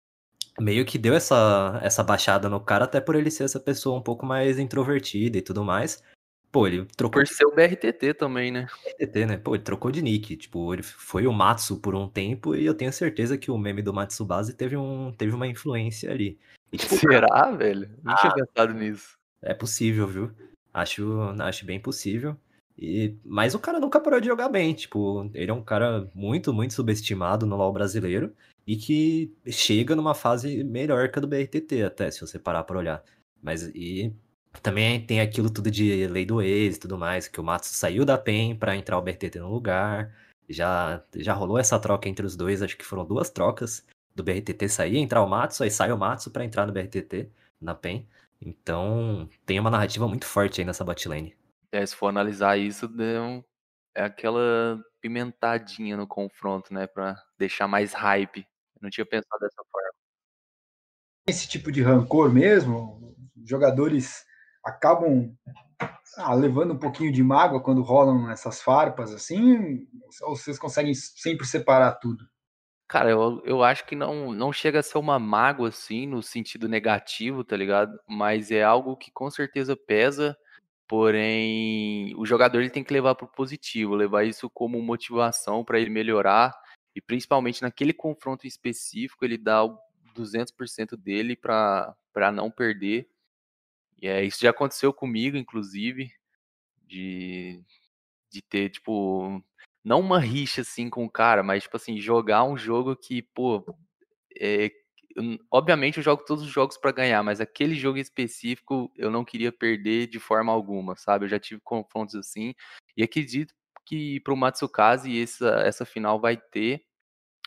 meio que deu essa, essa baixada no cara, até por ele ser essa pessoa um pouco mais introvertida e tudo mais. Pô, ele trocou. Por ser o BRTT também, né? BRTT, né? Pô, ele trocou de nick. Tipo, ele foi o Matsu por um tempo e eu tenho certeza que o meme do Matsubase teve, um, teve uma influência ali. E, tipo, Será, cara... velho? Não ah, tinha pensado nisso. É possível, viu? Acho, acho bem possível. E, mas o cara nunca parou de jogar bem. Tipo, ele é um cara muito, muito subestimado no LoL brasileiro e que chega numa fase melhor que a do BRTT, até, se você parar pra olhar. Mas e também tem aquilo tudo de lei do ex e tudo mais, que o Matos saiu da PEN para entrar o BRTT no lugar. Já, já rolou essa troca entre os dois, acho que foram duas trocas do BRTT sair, entrar o Matsu, aí sai o Matsu para entrar no BRTT, na PEN. Então, tem uma narrativa muito forte aí nessa botlane. É, se for analisar isso, deu, é aquela pimentadinha no confronto, né, para deixar mais hype. Eu não tinha pensado dessa forma. Esse tipo de rancor mesmo, jogadores acabam ah, levando um pouquinho de mágoa quando rolam essas farpas assim? Ou vocês conseguem sempre separar tudo? Cara, eu, eu acho que não, não chega a ser uma mágoa assim, no sentido negativo, tá ligado? Mas é algo que com certeza pesa, porém o jogador ele tem que levar pro positivo, levar isso como motivação para ele melhorar e principalmente naquele confronto específico ele dá o 200% dele para não perder e é, isso já aconteceu comigo, inclusive, de, de ter, tipo, não uma rixa assim com o cara, mas, tipo assim, jogar um jogo que, pô, é, obviamente eu jogo todos os jogos para ganhar, mas aquele jogo específico eu não queria perder de forma alguma, sabe? Eu já tive confrontos assim, e acredito que pro Matsukaze essa, essa final vai ter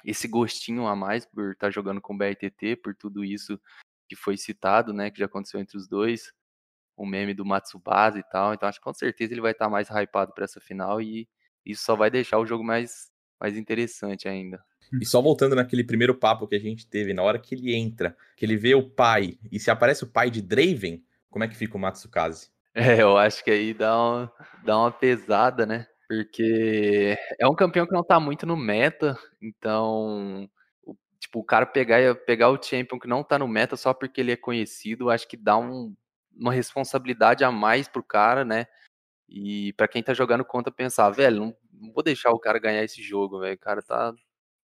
esse gostinho a mais por estar tá jogando com o BRTT, por tudo isso que foi citado, né, que já aconteceu entre os dois o meme do Matsubasa e tal. Então acho que com certeza ele vai estar tá mais hypado para essa final e isso só vai deixar o jogo mais, mais interessante ainda. E só voltando naquele primeiro papo que a gente teve, na hora que ele entra, que ele vê o pai, e se aparece o pai de Draven, como é que fica o Matsukaze? É, eu acho que aí dá uma, dá uma pesada, né? Porque é um campeão que não tá muito no meta, então, o- tipo, o cara pegar, pegar o champion que não tá no meta só porque ele é conhecido, acho que dá um- uma responsabilidade a mais pro cara, né? E pra quem tá jogando conta pensar, velho, não, não vou deixar o cara ganhar esse jogo, velho. O cara tá,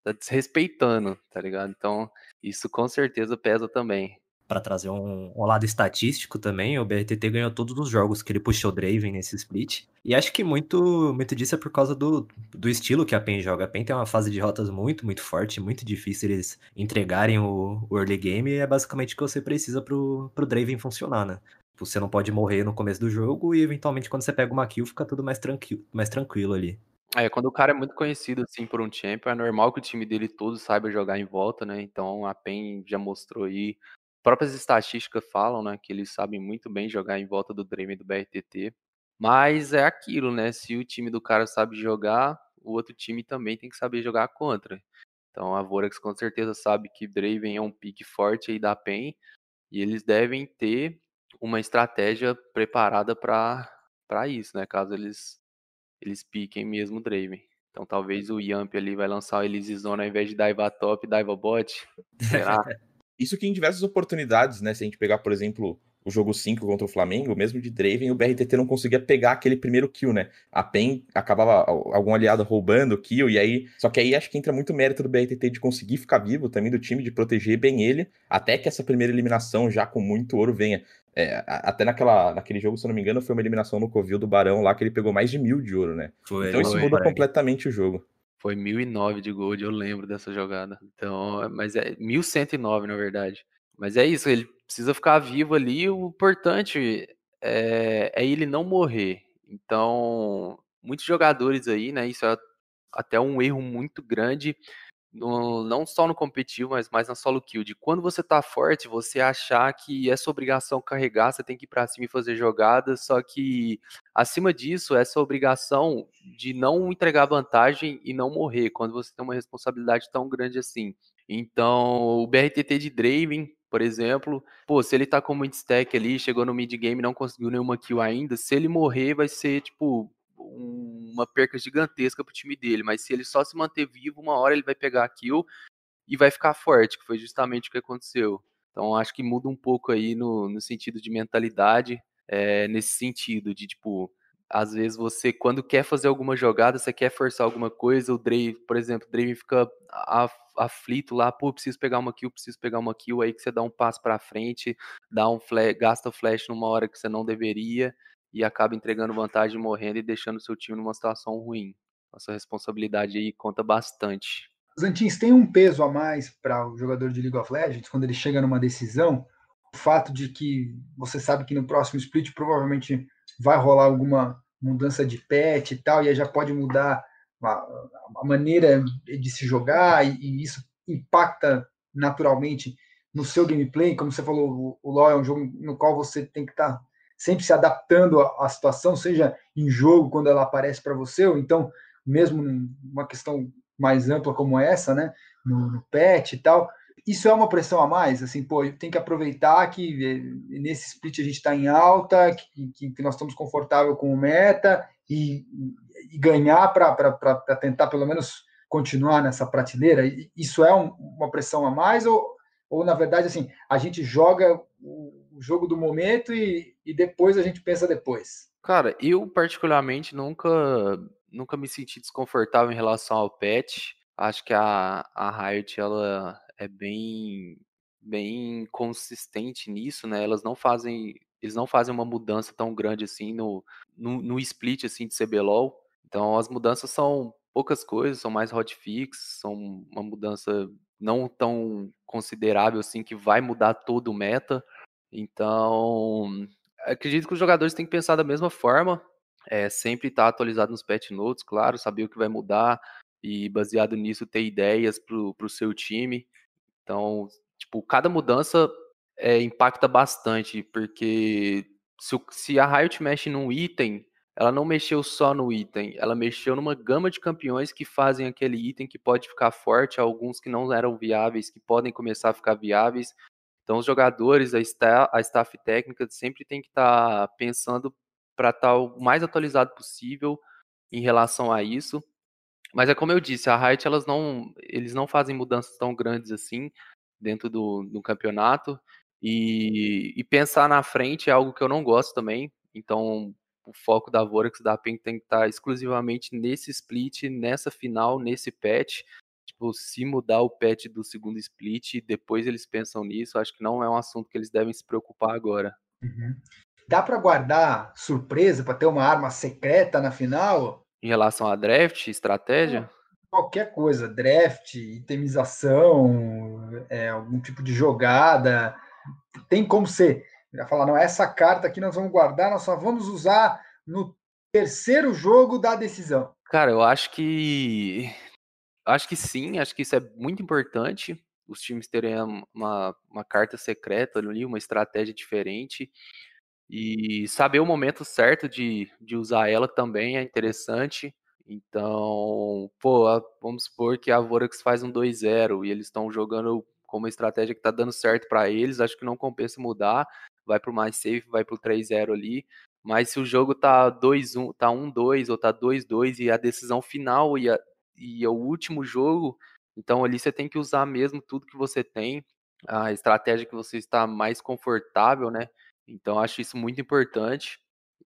tá desrespeitando, tá ligado? Então, isso com certeza pesa também. Pra trazer um, um lado estatístico também, o BRTT ganhou todos os jogos que ele puxou Draven nesse split. E acho que muito, muito disso é por causa do, do estilo que a PEN joga. A PEN tem uma fase de rotas muito, muito forte, muito difícil eles entregarem o, o early game. E é basicamente o que você precisa pro, pro Draven funcionar, né? Tipo, Você não pode morrer no começo do jogo e eventualmente quando você pega uma kill fica tudo mais tranquilo, mais tranquilo ali. É, quando o cara é muito conhecido assim por um champion, é normal que o time dele todo saiba jogar em volta, né? Então a PEN já mostrou aí. Próprias estatísticas falam, né, que eles sabem muito bem jogar em volta do e do BRTT. Mas é aquilo, né? Se o time do cara sabe jogar, o outro time também tem que saber jogar contra. Então a Vorax com certeza sabe que Draven é um pique forte aí da PEN e eles devem ter uma estratégia preparada para isso, né? Caso eles eles piquem mesmo o Draven. Então talvez o Yamp ali vai lançar o Elise Zone ao invés de Daiva Top, Daiva Bot. Será? Isso que em diversas oportunidades, né? Se a gente pegar, por exemplo, o jogo 5 contra o Flamengo, mesmo de Draven, o BRTT não conseguia pegar aquele primeiro kill, né? A PEN acabava algum aliado roubando o kill, e aí. Só que aí acho que entra muito mérito do BRTT de conseguir ficar vivo também, do time, de proteger bem ele, até que essa primeira eliminação, já com muito ouro, venha. É, até naquela, naquele jogo, se eu não me engano, foi uma eliminação no Covil do Barão lá, que ele pegou mais de mil de ouro, né? Foi, então isso foi, muda completamente o jogo. Foi 1009 de gold, eu lembro dessa jogada. Então, mas é 1109 na verdade. Mas é isso, ele precisa ficar vivo ali. O importante é, é ele não morrer. Então, muitos jogadores aí, né? Isso é até um erro muito grande. No- não só no competitivo, mas mais na solo kill. De quando você tá forte, você achar que é sua obrigação carregar, você tem que ir pra cima e fazer jogadas. Só que acima disso, essa obrigação de não entregar vantagem e não morrer quando você tem uma responsabilidade tão grande assim. Então, o BRTT de Draven, por exemplo, pô, se ele tá com muito stack ali, chegou no mid game, não conseguiu nenhuma kill ainda, se ele morrer vai ser tipo uma perca gigantesca pro time dele, mas se ele só se manter vivo, uma hora ele vai pegar a kill e vai ficar forte, que foi justamente o que aconteceu. Então acho que muda um pouco aí no, no sentido de mentalidade, é, nesse sentido de tipo, às vezes você, quando quer fazer alguma jogada, você quer forçar alguma coisa, o Drave, por exemplo, o Drave fica af- aflito lá, pô, preciso pegar uma kill, preciso pegar uma kill, aí que você dá um passo pra frente, dá um flash, gasta flash numa hora que você não deveria e acaba entregando vantagem, morrendo e deixando o seu time numa situação ruim. Essa responsabilidade aí conta bastante. Os têm um peso a mais para o jogador de League of Legends quando ele chega numa decisão. O fato de que você sabe que no próximo split provavelmente vai rolar alguma mudança de patch e tal, e aí já pode mudar a, a maneira de se jogar, e, e, isso impacta naturalmente no seu gameplay. Como você falou, o, o LoL é um jogo no qual você tem que estar tá sempre se adaptando à, situação, seja em jogo, quando ela aparece para você, ou então mesmo numa questão mais ampla como essa, né, no, no patch e tal, isso é uma pressão a mais, assim, pô, tem que aproveitar que nesse split a gente está em alta, que, que, que, nós estamos confortável com o meta e, e ganhar para tentar pelo menos continuar nessa prateleira. Isso é um, uma pressão a mais ou, ou na verdade assim a gente joga o, o jogo do momento e, e depois a gente pensa depois? Cara, eu particularmente nunca nunca me senti desconfortável em relação ao patch. Acho que a, a Riot ela é bem bem consistente nisso, né? Elas não fazem eles não fazem uma mudança tão grande assim no, no, no split assim de CBLOL. Então as mudanças são poucas coisas, são mais hotfix, são uma mudança não tão considerável assim que vai mudar todo o meta. Então, acredito que os jogadores têm que pensar da mesma forma, é, sempre estar tá atualizado nos patch notes, claro, saber o que vai mudar e baseado nisso ter ideias para o seu time. Então, tipo, cada mudança é, impacta bastante, porque se, se a Riot mexe num item, ela não mexeu só no item, ela mexeu numa gama de campeões que fazem aquele item que pode ficar forte, alguns que não eram viáveis, que podem começar a ficar viáveis. Então, os jogadores, a staff, a staff técnica sempre tem que estar tá pensando para estar tá o mais atualizado possível em relação a isso. Mas é como eu disse, a Riot elas não, eles não fazem mudanças tão grandes assim dentro do, do campeonato. E, e, pensar na frente é algo que eu não gosto também. Então, o foco da Vorax da PEN tem que estar exclusivamente nesse split, nessa final, nesse patch. Tipo, se mudar o patch do segundo split, depois eles pensam nisso, acho que não é um assunto que eles devem se preocupar agora. Uhum. Dá para guardar surpresa para ter uma arma secreta na final? Em relação a draft, estratégia? Qualquer coisa, draft, itemização, é, algum tipo de jogada. Tem como ser. Já falar, não, essa carta aqui nós vamos guardar, nós só vamos usar no terceiro jogo da decisão. Cara, eu acho que. Acho que sim, acho que isso é muito importante. Os times terem uma, uma carta secreta ali, uma estratégia diferente. E saber o momento certo de, de usar ela também é interessante. Então, pô, vamos supor que a Vorax faz um 2-0 e eles estão jogando com uma estratégia que tá dando certo para eles, acho que não compensa mudar, vai pro mais safe, vai pro 3-0 ali. Mas se o jogo tá 2-1, tá 1-2 ou tá 2-2 e a decisão final e, a, e é o último jogo, então ali você tem que usar mesmo tudo que você tem, a estratégia que você está mais confortável, né? Então, acho isso muito importante,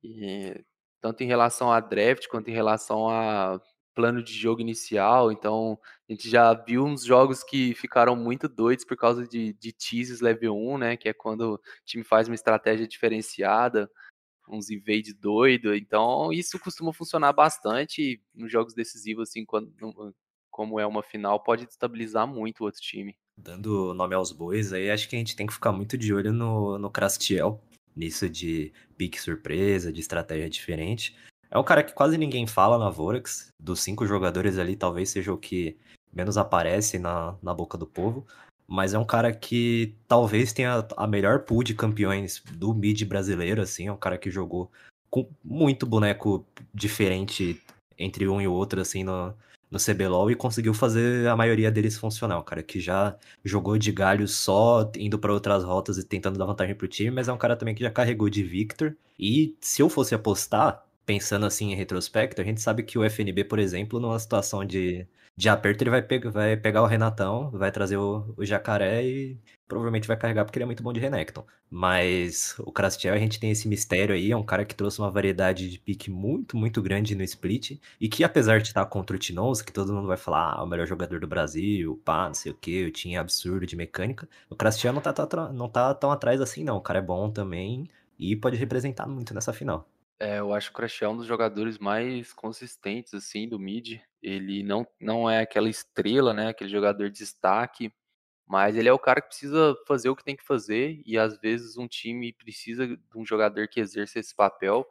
e, tanto em relação a draft quanto em relação a plano de jogo inicial. Então, a gente já viu uns jogos que ficaram muito doidos por causa de, de teases level 1, né? Que é quando o time faz uma estratégia diferenciada, uns invade doido. Então, isso costuma funcionar bastante nos jogos decisivos, assim, quando, como é uma final, pode destabilizar muito o outro time. Dando nome aos bois, aí acho que a gente tem que ficar muito de olho no, no Crastiel, nisso de pique surpresa, de estratégia diferente. É um cara que quase ninguém fala na Vorax. Dos cinco jogadores ali, talvez seja o que menos aparece na, na boca do povo. Mas é um cara que talvez tenha a melhor pool de campeões do mid brasileiro, assim. É um cara que jogou com muito boneco diferente entre um e outro, assim, no, no CBLOL e conseguiu fazer a maioria deles funcionar. Um cara que já jogou de galho só indo para outras rotas e tentando dar vantagem pro time, mas é um cara também que já carregou de Victor. E se eu fosse apostar, pensando assim em retrospecto, a gente sabe que o FNB, por exemplo, numa situação de de aperto, ele vai, pe vai pegar o Renatão, vai trazer o, o, Jacaré e provavelmente vai carregar porque ele é muito bom de Renekton. Mas o Crastiel, a gente tem esse mistério aí, é um cara que trouxe uma variedade de pique muito, muito grande no split, e que apesar de estar contra o Tinoz, que todo mundo vai falar, ah, o melhor jogador do Brasil, pá, não sei o que, eu tinha absurdo de mecânica, o Crastiel não tá, tá, não tá tão atrás assim não, o cara é bom também e pode representar muito nessa final. É, eu acho que o Crash é um dos jogadores mais consistentes, assim, do mid. Ele não, não é aquela estrela, né? Aquele jogador de destaque. Mas ele é o cara que precisa fazer o que tem que fazer. E às vezes um time precisa de um jogador que exerça esse papel.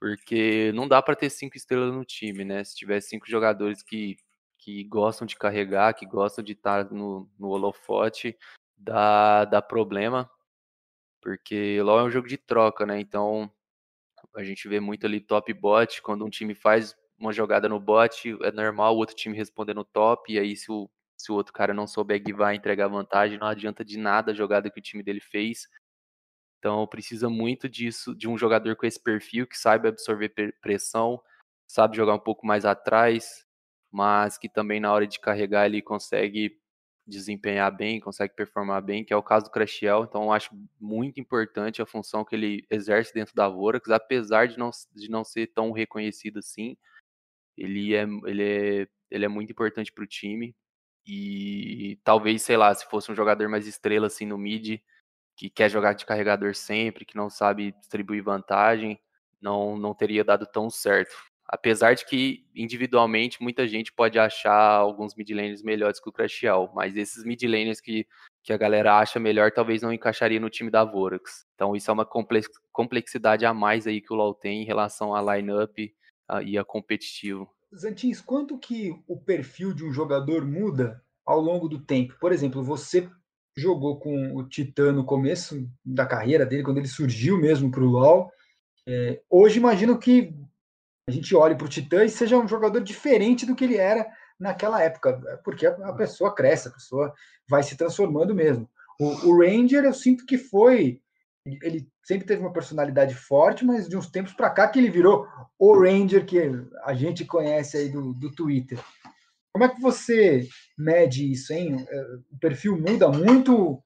Porque não dá para ter cinco estrelas no time, né? Se tiver cinco jogadores que, que gostam de carregar, que gostam de estar no, no holofote, dá, dá problema. Porque LoL é um jogo de troca, né? Então a gente vê muito ali top bot, quando um time faz uma jogada no bot, é normal o outro time responder no top, e aí se o, se o outro cara não souber que vai entregar vantagem, não adianta de nada a jogada que o time dele fez. Então precisa muito disso, de um jogador com esse perfil, que saiba absorver pressão, sabe jogar um pouco mais atrás, mas que também na hora de carregar ele consegue desempenhar bem, consegue performar bem, que é o caso do Crashiel. Então, eu acho muito importante a função que ele exerce dentro da Vorax, apesar de não, de não ser tão reconhecido assim. Ele é, ele é, ele é muito importante para o time. E talvez, sei lá, se fosse um jogador mais estrela assim no mid, que quer jogar de carregador sempre, que não sabe distribuir vantagem, não, não teria dado tão certo. Apesar de que, individualmente, muita gente pode achar alguns mid laners melhores que o Crashiel, mas esses mid laners que, que a galera acha melhor talvez não encaixaria no time da Vorax. Então isso é uma complexidade a mais aí que o LoL tem em relação a lineup e a competitivo. Zantins, quanto que o perfil de um jogador muda ao longo do tempo? Por exemplo, você jogou com o Titã no começo da carreira dele, quando ele surgiu mesmo para o LoL. É, hoje imagino que a gente olhe para o Titã e seja um jogador diferente do que ele era naquela época, porque a pessoa cresce, a pessoa vai se transformando mesmo. O, o Ranger, eu sinto que foi. Ele sempre teve uma personalidade forte, mas de uns tempos para cá que ele virou o Ranger que a gente conhece aí do, do Twitter. Como é que você mede isso, hein? É, o perfil muda muito.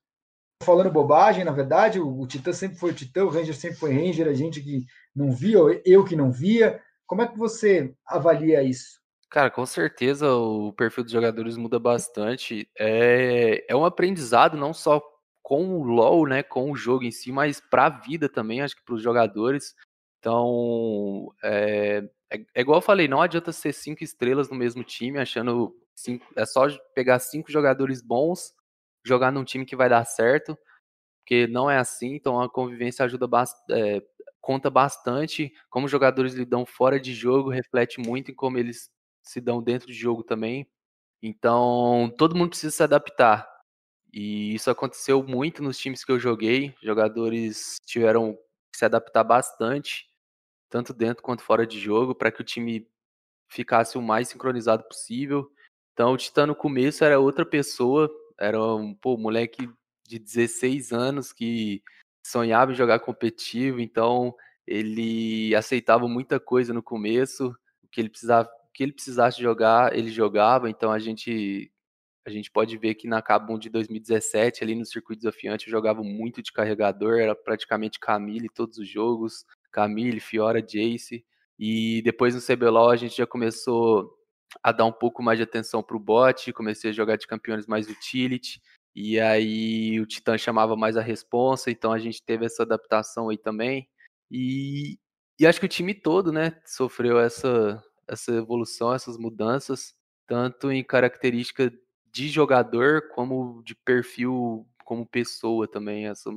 Falando bobagem, na verdade, o, o Titã sempre foi o Titã, o Ranger sempre foi Ranger, a gente que não via, eu que não via. Como é que você avalia isso? Cara, com certeza o perfil dos jogadores muda bastante. É, é um aprendizado não só com o LoL, né, com o jogo em si, mas para a vida também, acho que para os jogadores. Então, é, é, é, igual eu falei, não adianta ser cinco estrelas no mesmo time, achando cinco, é só pegar cinco jogadores bons, jogar num time que vai dar certo, porque não é assim. Então, a convivência ajuda bastante. É, conta bastante. Como os jogadores lidam fora de jogo, reflete muito em como eles se dão dentro de jogo também. Então, todo mundo precisa se adaptar. E isso aconteceu muito nos times que eu joguei. Jogadores tiveram que se adaptar bastante, tanto dentro quanto fora de jogo, para que o time ficasse o mais sincronizado possível. Então, o Titã no começo era outra pessoa, era um pô, moleque de 16 anos que sonhava em jogar competitivo, então ele aceitava muita coisa no começo, o que ele precisava, que ele precisasse jogar, ele jogava, então a gente a gente pode ver que na Cabum de 2017, ali no circuito desafiante, eu jogava muito de carregador, era praticamente Camille todos os jogos, Camille, Fiora, Jace. E depois no CBLOL a gente já começou a dar um pouco mais de atenção para o bot, comecei a jogar de campeões mais utility, e aí o Titã chamava mais a responsa, então a gente teve essa adaptação aí também. E, e acho que o time todo, né, sofreu essa, essa evolução, essas mudanças, tanto em característica de jogador como de perfil como pessoa também. Essa,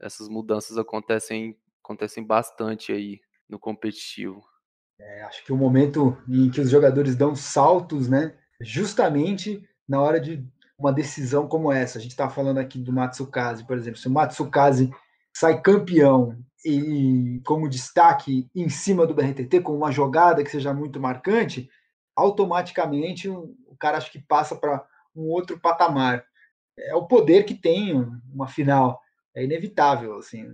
essas mudanças acontecem, acontecem bastante aí no competitivo. É, acho que o momento em que os jogadores dão saltos, né? Justamente na hora de uma decisão como essa. A gente está falando aqui do Matsukaze, por exemplo. Se o Matsukaze sai campeão e como destaque em cima do BRTT, com uma jogada que seja muito marcante, automaticamente o cara acho que passa para um outro patamar. É o poder que tem uma final. É inevitável, assim.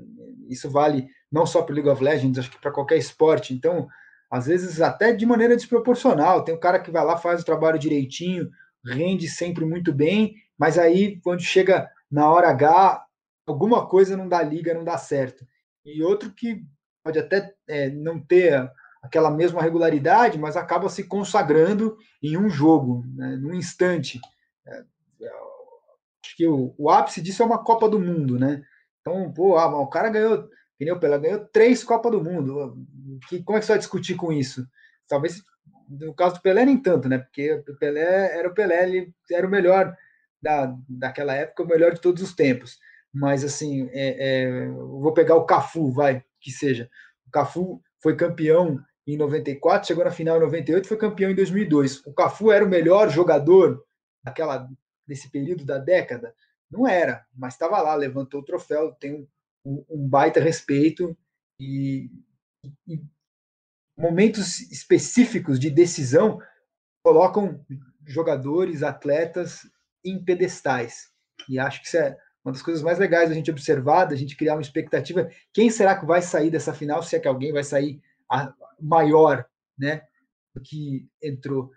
Isso vale não só para o League of Legends, acho que para qualquer esporte. Então, às vezes até de maneira desproporcional. Tem um cara que vai lá, faz o trabalho direitinho, rende sempre muito bem, mas aí quando chega na hora H, alguma coisa não dá liga, não dá certo. E outro que pode até é, não ter aquela mesma regularidade, mas acaba se consagrando em um jogo, né, num instante. É, é, acho que o, o, ápice disso é uma Copa do Mundo, né? Então, pô, ah, o cara ganhou, o Pelé ganhou três Copas do Mundo. Que, como é que você vai discutir com isso? Talvez no caso do Pelé nem tanto, né? Porque o Pelé era o Pelé, ele era o melhor da, daquela época, o melhor de todos os tempos. Mas assim, é, é, vou pegar o Cafu, vai, que seja. O Cafu foi campeão em 94, chegou na final em 98, foi campeão em 2002. O Cafu era o melhor jogador daquela nesse período da década? Não era, mas estava lá, levantou o troféu, tem um, um baita respeito e, e, momentos específicos de decisão colocam jogadores, atletas em pedestais. E acho que isso é uma das coisas mais legais da gente observar, da gente criar uma expectativa. Quem será que vai sair dessa final? Se é que alguém vai sair maior, né, do que entrou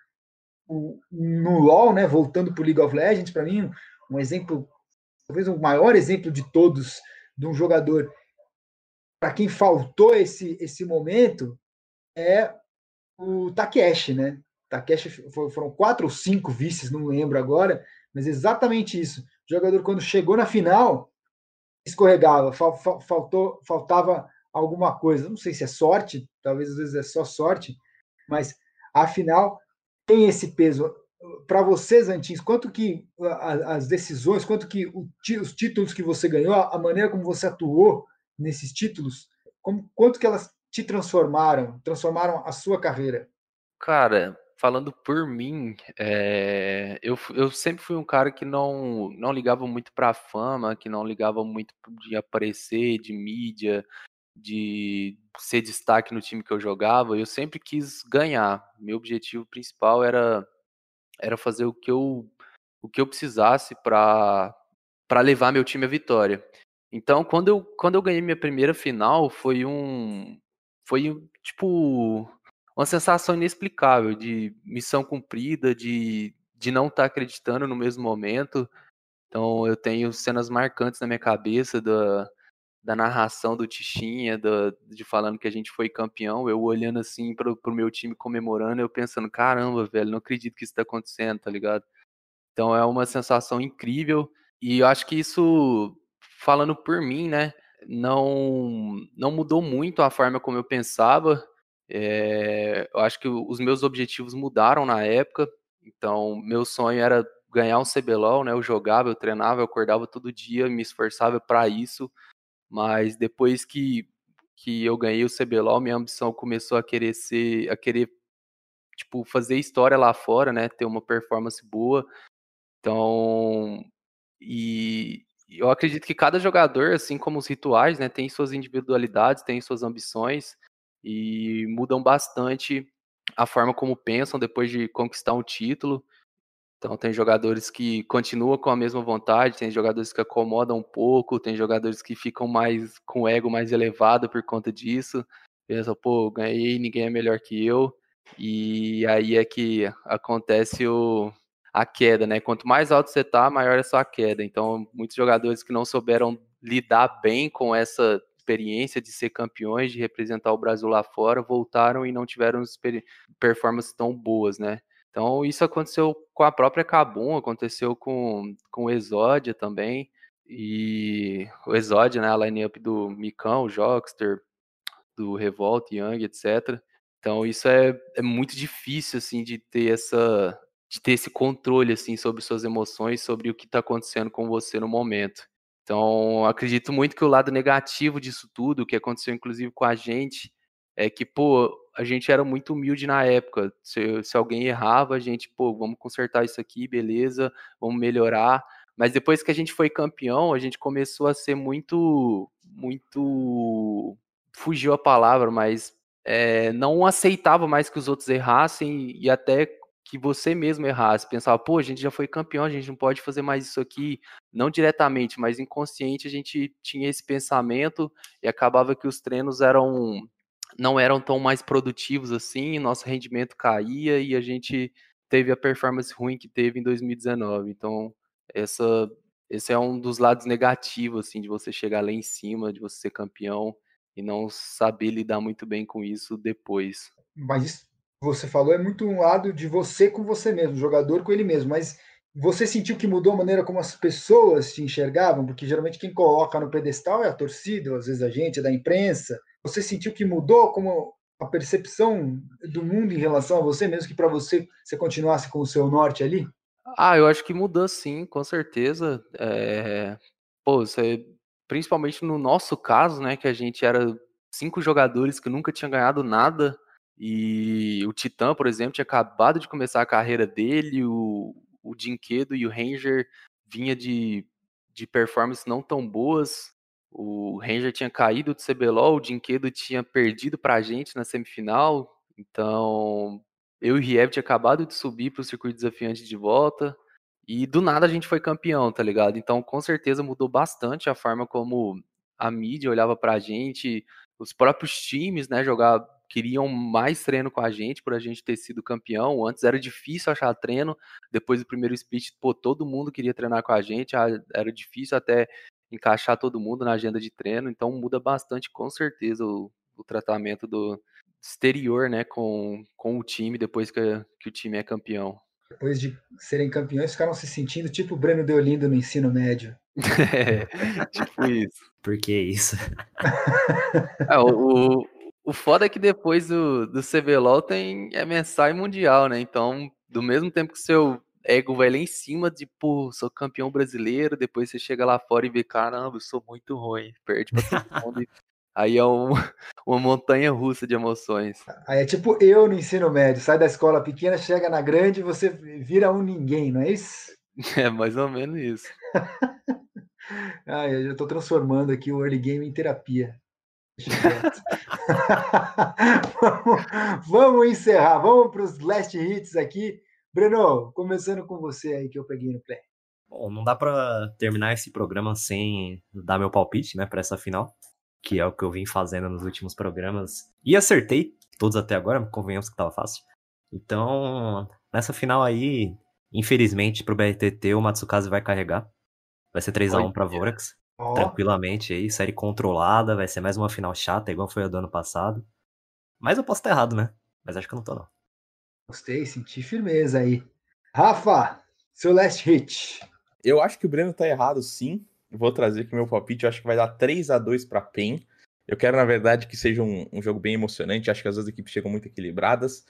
o, no LoL, né, voltando para o League of Legends, para mim, um exemplo, talvez o maior exemplo de todos, de um jogador para quem faltou esse, esse momento, é o Takeshi, né? Takeshi foram quatro ou cinco vices, não lembro agora, mas exatamente isso. O jogador, quando chegou na final, escorregava, faltou, faltava alguma coisa. Não sei se é sorte, talvez às vezes é só sorte, mas afinal tem esse peso para vocês, Antins, quanto que as decisões, quanto que os títulos que você ganhou, a maneira como você atuou nesses títulos, como, quanto que elas te transformaram, transformaram a sua carreira? Cara, falando por mim, é, eu, eu sempre fui um cara que não, não ligava muito para a fama, que não ligava muito de aparecer, de mídia, de ser destaque no time que eu jogava, eu sempre quis ganhar. Meu objetivo principal era era fazer o que eu o que eu precisasse para levar meu time à vitória. Então, quando eu, quando eu ganhei minha primeira final, foi um. Foi tipo. Uma sensação inexplicável de missão cumprida, de, de não estar tá acreditando no mesmo momento. Então, eu tenho cenas marcantes na minha cabeça da, da narração do Tichinha, da, de falando que a gente foi campeão, eu olhando assim pro, pro meu time comemorando, eu pensando, caramba, velho, não acredito que isso tá acontecendo, tá ligado? Então é uma sensação incrível e eu acho que isso, falando por mim, né, não, não mudou muito a forma como eu pensava. É, eu acho que os meus objetivos mudaram na época. Então, meu sonho era ganhar um CBLOL, né? Eu jogava, eu treinava, eu acordava todo dia, me esforçava para isso. Mas depois que, que eu ganhei o CBLOL, minha ambição começou a querer ser, a querer tipo fazer história lá fora, né, ter uma performance boa. Então, e eu acredito que cada jogador, assim como os rituais, né, tem suas individualidades, tem suas ambições e mudam bastante a forma como pensam depois de conquistar um título. Então tem jogadores que continuam com a mesma vontade, tem jogadores que acomodam um pouco, tem jogadores que ficam mais com o ego mais elevado por conta disso. Pensa, pô, ganhei, ninguém é melhor que eu. E aí é que acontece o, a queda, né? Quanto mais alto você tá, maior é sua queda. Então, muitos jogadores que não souberam lidar bem com essa experiência de ser campeões, de representar o Brasil lá fora, voltaram e não tiveram performances tão boas, né? Então, isso aconteceu com a própria Kabum, aconteceu com, com o Exódia também. E o Exódia, né, a line-up do Micão, Jockster, do Revolt, Young, etc. Então, isso é, é muito difícil, assim, de ter essa de ter esse controle, assim, sobre suas emoções, sobre o que está acontecendo com você no momento. Então, acredito muito que o lado negativo disso tudo, que aconteceu inclusive com a gente, é que, pô, a gente era muito humilde na época. Se, se alguém errava, a gente, pô, vamos consertar isso aqui, beleza, vamos melhorar. Mas depois que a gente foi campeão, a gente começou a ser muito, muito, fugiu a palavra, mas é, não aceitava mais que os outros errassem e até que você mesmo errasse. Pensava, pô, a gente já foi campeão, a gente não pode fazer mais isso aqui. Não diretamente, mas inconsciente a gente tinha esse pensamento e acabava que os treinos eram não eram tão mais produtivos assim, nosso rendimento caía e a gente teve a performance ruim que teve em 2019. Então, essa esse é um dos lados negativos assim de você chegar lá em cima, de você ser campeão e não saber lidar muito bem com isso depois. Mas você falou é muito um lado de você com você mesmo, jogador com ele mesmo, mas você sentiu que mudou a maneira como as pessoas te enxergavam? Porque geralmente quem coloca no pedestal é a torcida, às vezes a gente, é da imprensa. Você sentiu que mudou como a percepção do mundo em relação a você, mesmo que para você você continuasse com o seu norte ali? Ah, eu acho que mudou sim, com certeza. É... Pô, você... principalmente no nosso caso, né, que a gente era cinco jogadores que nunca tinha ganhado nada. E o Titã, por exemplo, tinha acabado de começar a carreira dele, o, o Dinquedo e o Ranger vinha de, de performances não tão boas. O Ranger tinha caído do CBLOL, o Dinquedo tinha perdido pra gente na semifinal. Então, eu e o Riev tinha acabado de subir pro circuito desafiante de volta. E do nada a gente foi campeão, tá ligado? Então, com certeza mudou bastante a forma como a mídia olhava pra gente, os próprios times, né, jogar queriam mais treino com a gente por a gente ter sido campeão. Antes era difícil achar treino, depois do primeiro split, pô, todo mundo queria treinar com a gente, era difícil até encaixar todo mundo na agenda de treino, então muda bastante com certeza o, o tratamento do exterior, né, com, com o time depois que, que o time é campeão. Depois de serem campeões, ficaram se sentindo tipo o Breno Deolindo no ensino médio. é, tipo isso. Por que isso? É, o, o foda é que depois do, do CBLOL tem é mensagem mundial, né? Então, do mesmo tempo que seu ego vai lá em cima de, pô, sou campeão brasileiro, depois você chega lá fora e vê, caramba, eu sou muito ruim, perde pra todo mundo. Aí é um, uma montanha russa de emoções. Aí é tipo eu no ensino médio, sai da escola pequena, chega na grande e você vira um ninguém, não é isso? É mais ou menos isso. ah, eu já tô transformando aqui o early game em terapia vamos, vamos, encerrar, vamos para os last hits aqui. Breno, começando com você aí que eu peguei no play. Bom, não dá pra terminar esse programa sem dar meu palpite, né, pra essa final, que é o que eu vim fazendo nos últimos programas. E acertei todos até agora, convenhamos que tava fácil. Então, nessa final aí, infelizmente pro BRTT, o Matsukaze vai carregar. Vai ser 3x1 pra Vorax. Tranquilamente aí, série controlada, vai ser mais uma final chata, igual foi a do ano passado. Mas eu posso estar errado, né? Mas acho que eu não tô, não. gostei, senti firmeza aí. Rafa, seu last hit. Eu acho que o Breno tá errado, sim. Vou trazer aqui meu palpite. Eu acho que vai dar 3 a 2 pra PEN. Eu quero, na verdade, que seja um, um jogo bem emocionante. Acho que as duas equipes chegam muito equilibradas.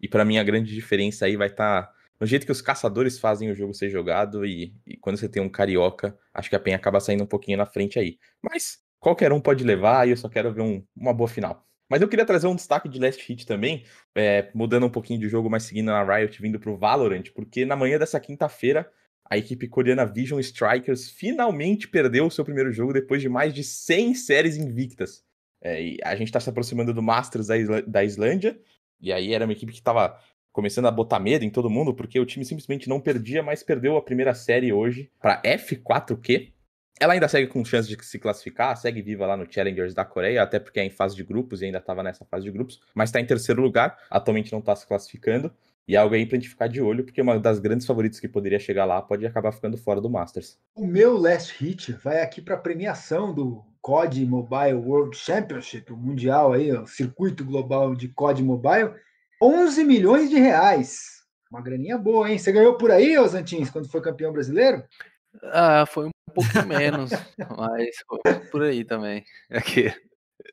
E pra mim, a grande diferença aí vai estar no jeito que os caçadores fazem o jogo ser jogado. E, e quando você tem um carioca, acho que a PEN acaba saindo um pouquinho na frente aí. Mas qualquer um pode levar e eu só quero ver um- uma boa final. Mas eu queria trazer um destaque de Last Hit também, é, mudando um pouquinho de jogo, mas seguindo na Riot, vindo pro Valorant, porque na manhã dessa quinta-feira, a equipe coreana Vision Strikers finalmente perdeu o seu primeiro jogo depois de mais de 100 séries invictas. É, a gente tá se aproximando do Masters da, Isla- da Islândia, e aí era uma equipe que tava começando a botar medo em todo mundo, porque o time simplesmente não perdia, mas perdeu a primeira série hoje pra F4Q. Ela ainda segue com chance de se classificar, segue viva lá no Challengers da Coreia, até porque é em fase de grupos e ainda estava nessa fase de grupos, mas está em terceiro lugar, atualmente não está se classificando. E é algo aí pra gente ficar de olho, porque uma das grandes favoritas que poderia chegar lá pode acabar ficando fora do Masters. O meu last hit vai aqui para a premiação do COD Mobile World Championship, o mundial aí, o circuito global de COD Mobile, 11 milhões de reais. Uma graninha boa, hein? Você ganhou por aí, ô Zantins, quando foi campeão brasileiro? Ah, foi um pouco menos, mas foi por aí também. Aqui.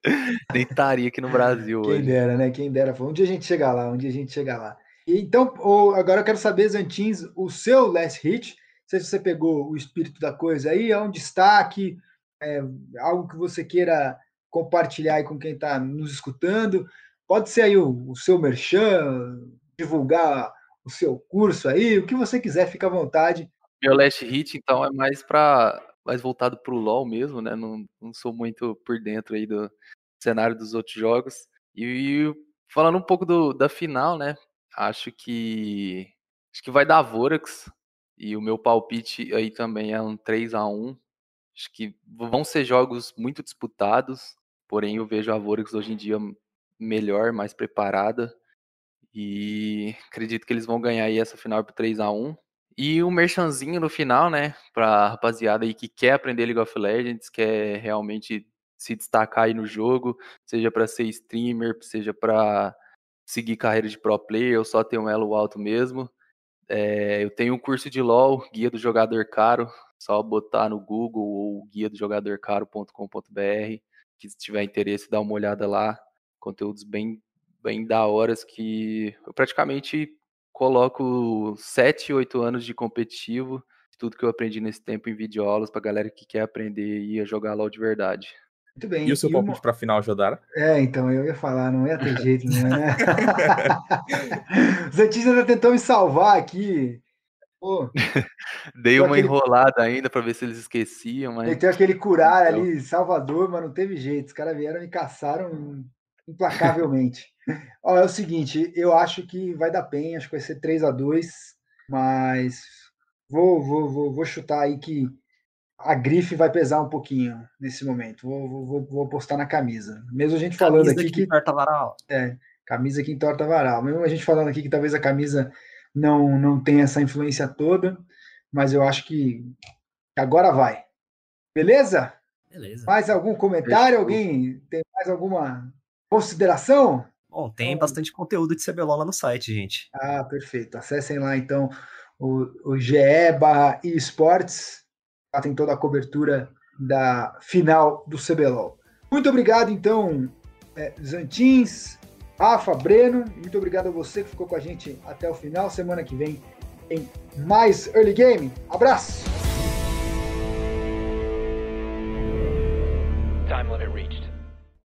Nem estaria aqui no Brasil Quem hoje. dera, né? Quem dera. Um dia a gente chega lá, um dia a gente chega lá. Então, agora eu quero saber, Zantins, o seu last hit. Não sei se você pegou o espírito da coisa aí, é um destaque, é, algo que você queira compartilhar aí com quem está nos escutando. Pode ser aí o, o seu merchan, divulgar o seu curso aí, o que você quiser, fica à vontade. Meu last hit, então, é mais para mais voltado pro LoL mesmo, né? Não, não sou muito por dentro aí do cenário dos outros jogos. E falando um pouco do, da final, né? Acho que acho que vai dar Vorax. E o meu palpite aí também é um 3 a 1 Acho que vão ser jogos muito disputados, porém eu vejo a Vorax hoje em dia melhor, mais preparada. E acredito que eles vão ganhar aí essa final por 3 a 1 E um merchanzinho no final, né? Pra rapaziada aí que quer aprender League of Legends, quer realmente se destacar aí no jogo, seja para ser streamer, seja para seguir carreira de pro player, ou só ter um elo alto mesmo. É, eu tenho um curso de LoL, Guia do Jogador Caro, só botar no Google ou guia do jogador caro.com.br, que se tiver interesse, dá uma olhada lá, conteúdos bem bem da horas que eu praticamente coloco 7, 8 anos de competitivo, tudo que eu aprendi nesse tempo em videoaulas pra galera que quer aprender e a jogar LoL de verdade. Muito bem. E o seu uma- palpite pra final, Jodara? É, então, eu ia falar, não ia ter jeito, não, né? Zantins ainda tentou me salvar aqui. Pô, Dei uma aquele- enrolada ainda pra ver se eles esqueciam, mas meteu aquele curar Então. ali, Salvador, mas não teve jeito. Os caras vieram e caçaram implacavelmente. Ó, é o seguinte, eu acho que vai dar bem, acho que vai ser 3 a 2 mas vou, vou, vou, vou chutar aí que a grife vai pesar um pouquinho nesse momento. Vou, vou, vou, vou apostar na camisa. Mesmo a gente falando Camisa aqui que torta varal. camisa que entorta varal. Mesmo a gente falando aqui que talvez a camisa não, não tenha essa influência toda, mas eu acho que agora vai. Beleza? Beleza. Mais algum comentário? Alguém tem mais alguma consideração? Bom, tem bastante conteúdo de CBLOL lá no site, gente. Ah, perfeito. Acessem lá então o, o GE barra esportes. Lá tem toda a cobertura da final do CBLOL. Muito obrigado, então, é, Zantins, Rafa, Breno. Muito obrigado a você que ficou com a gente até o final. Semana que vem tem mais Early Game. Abraço!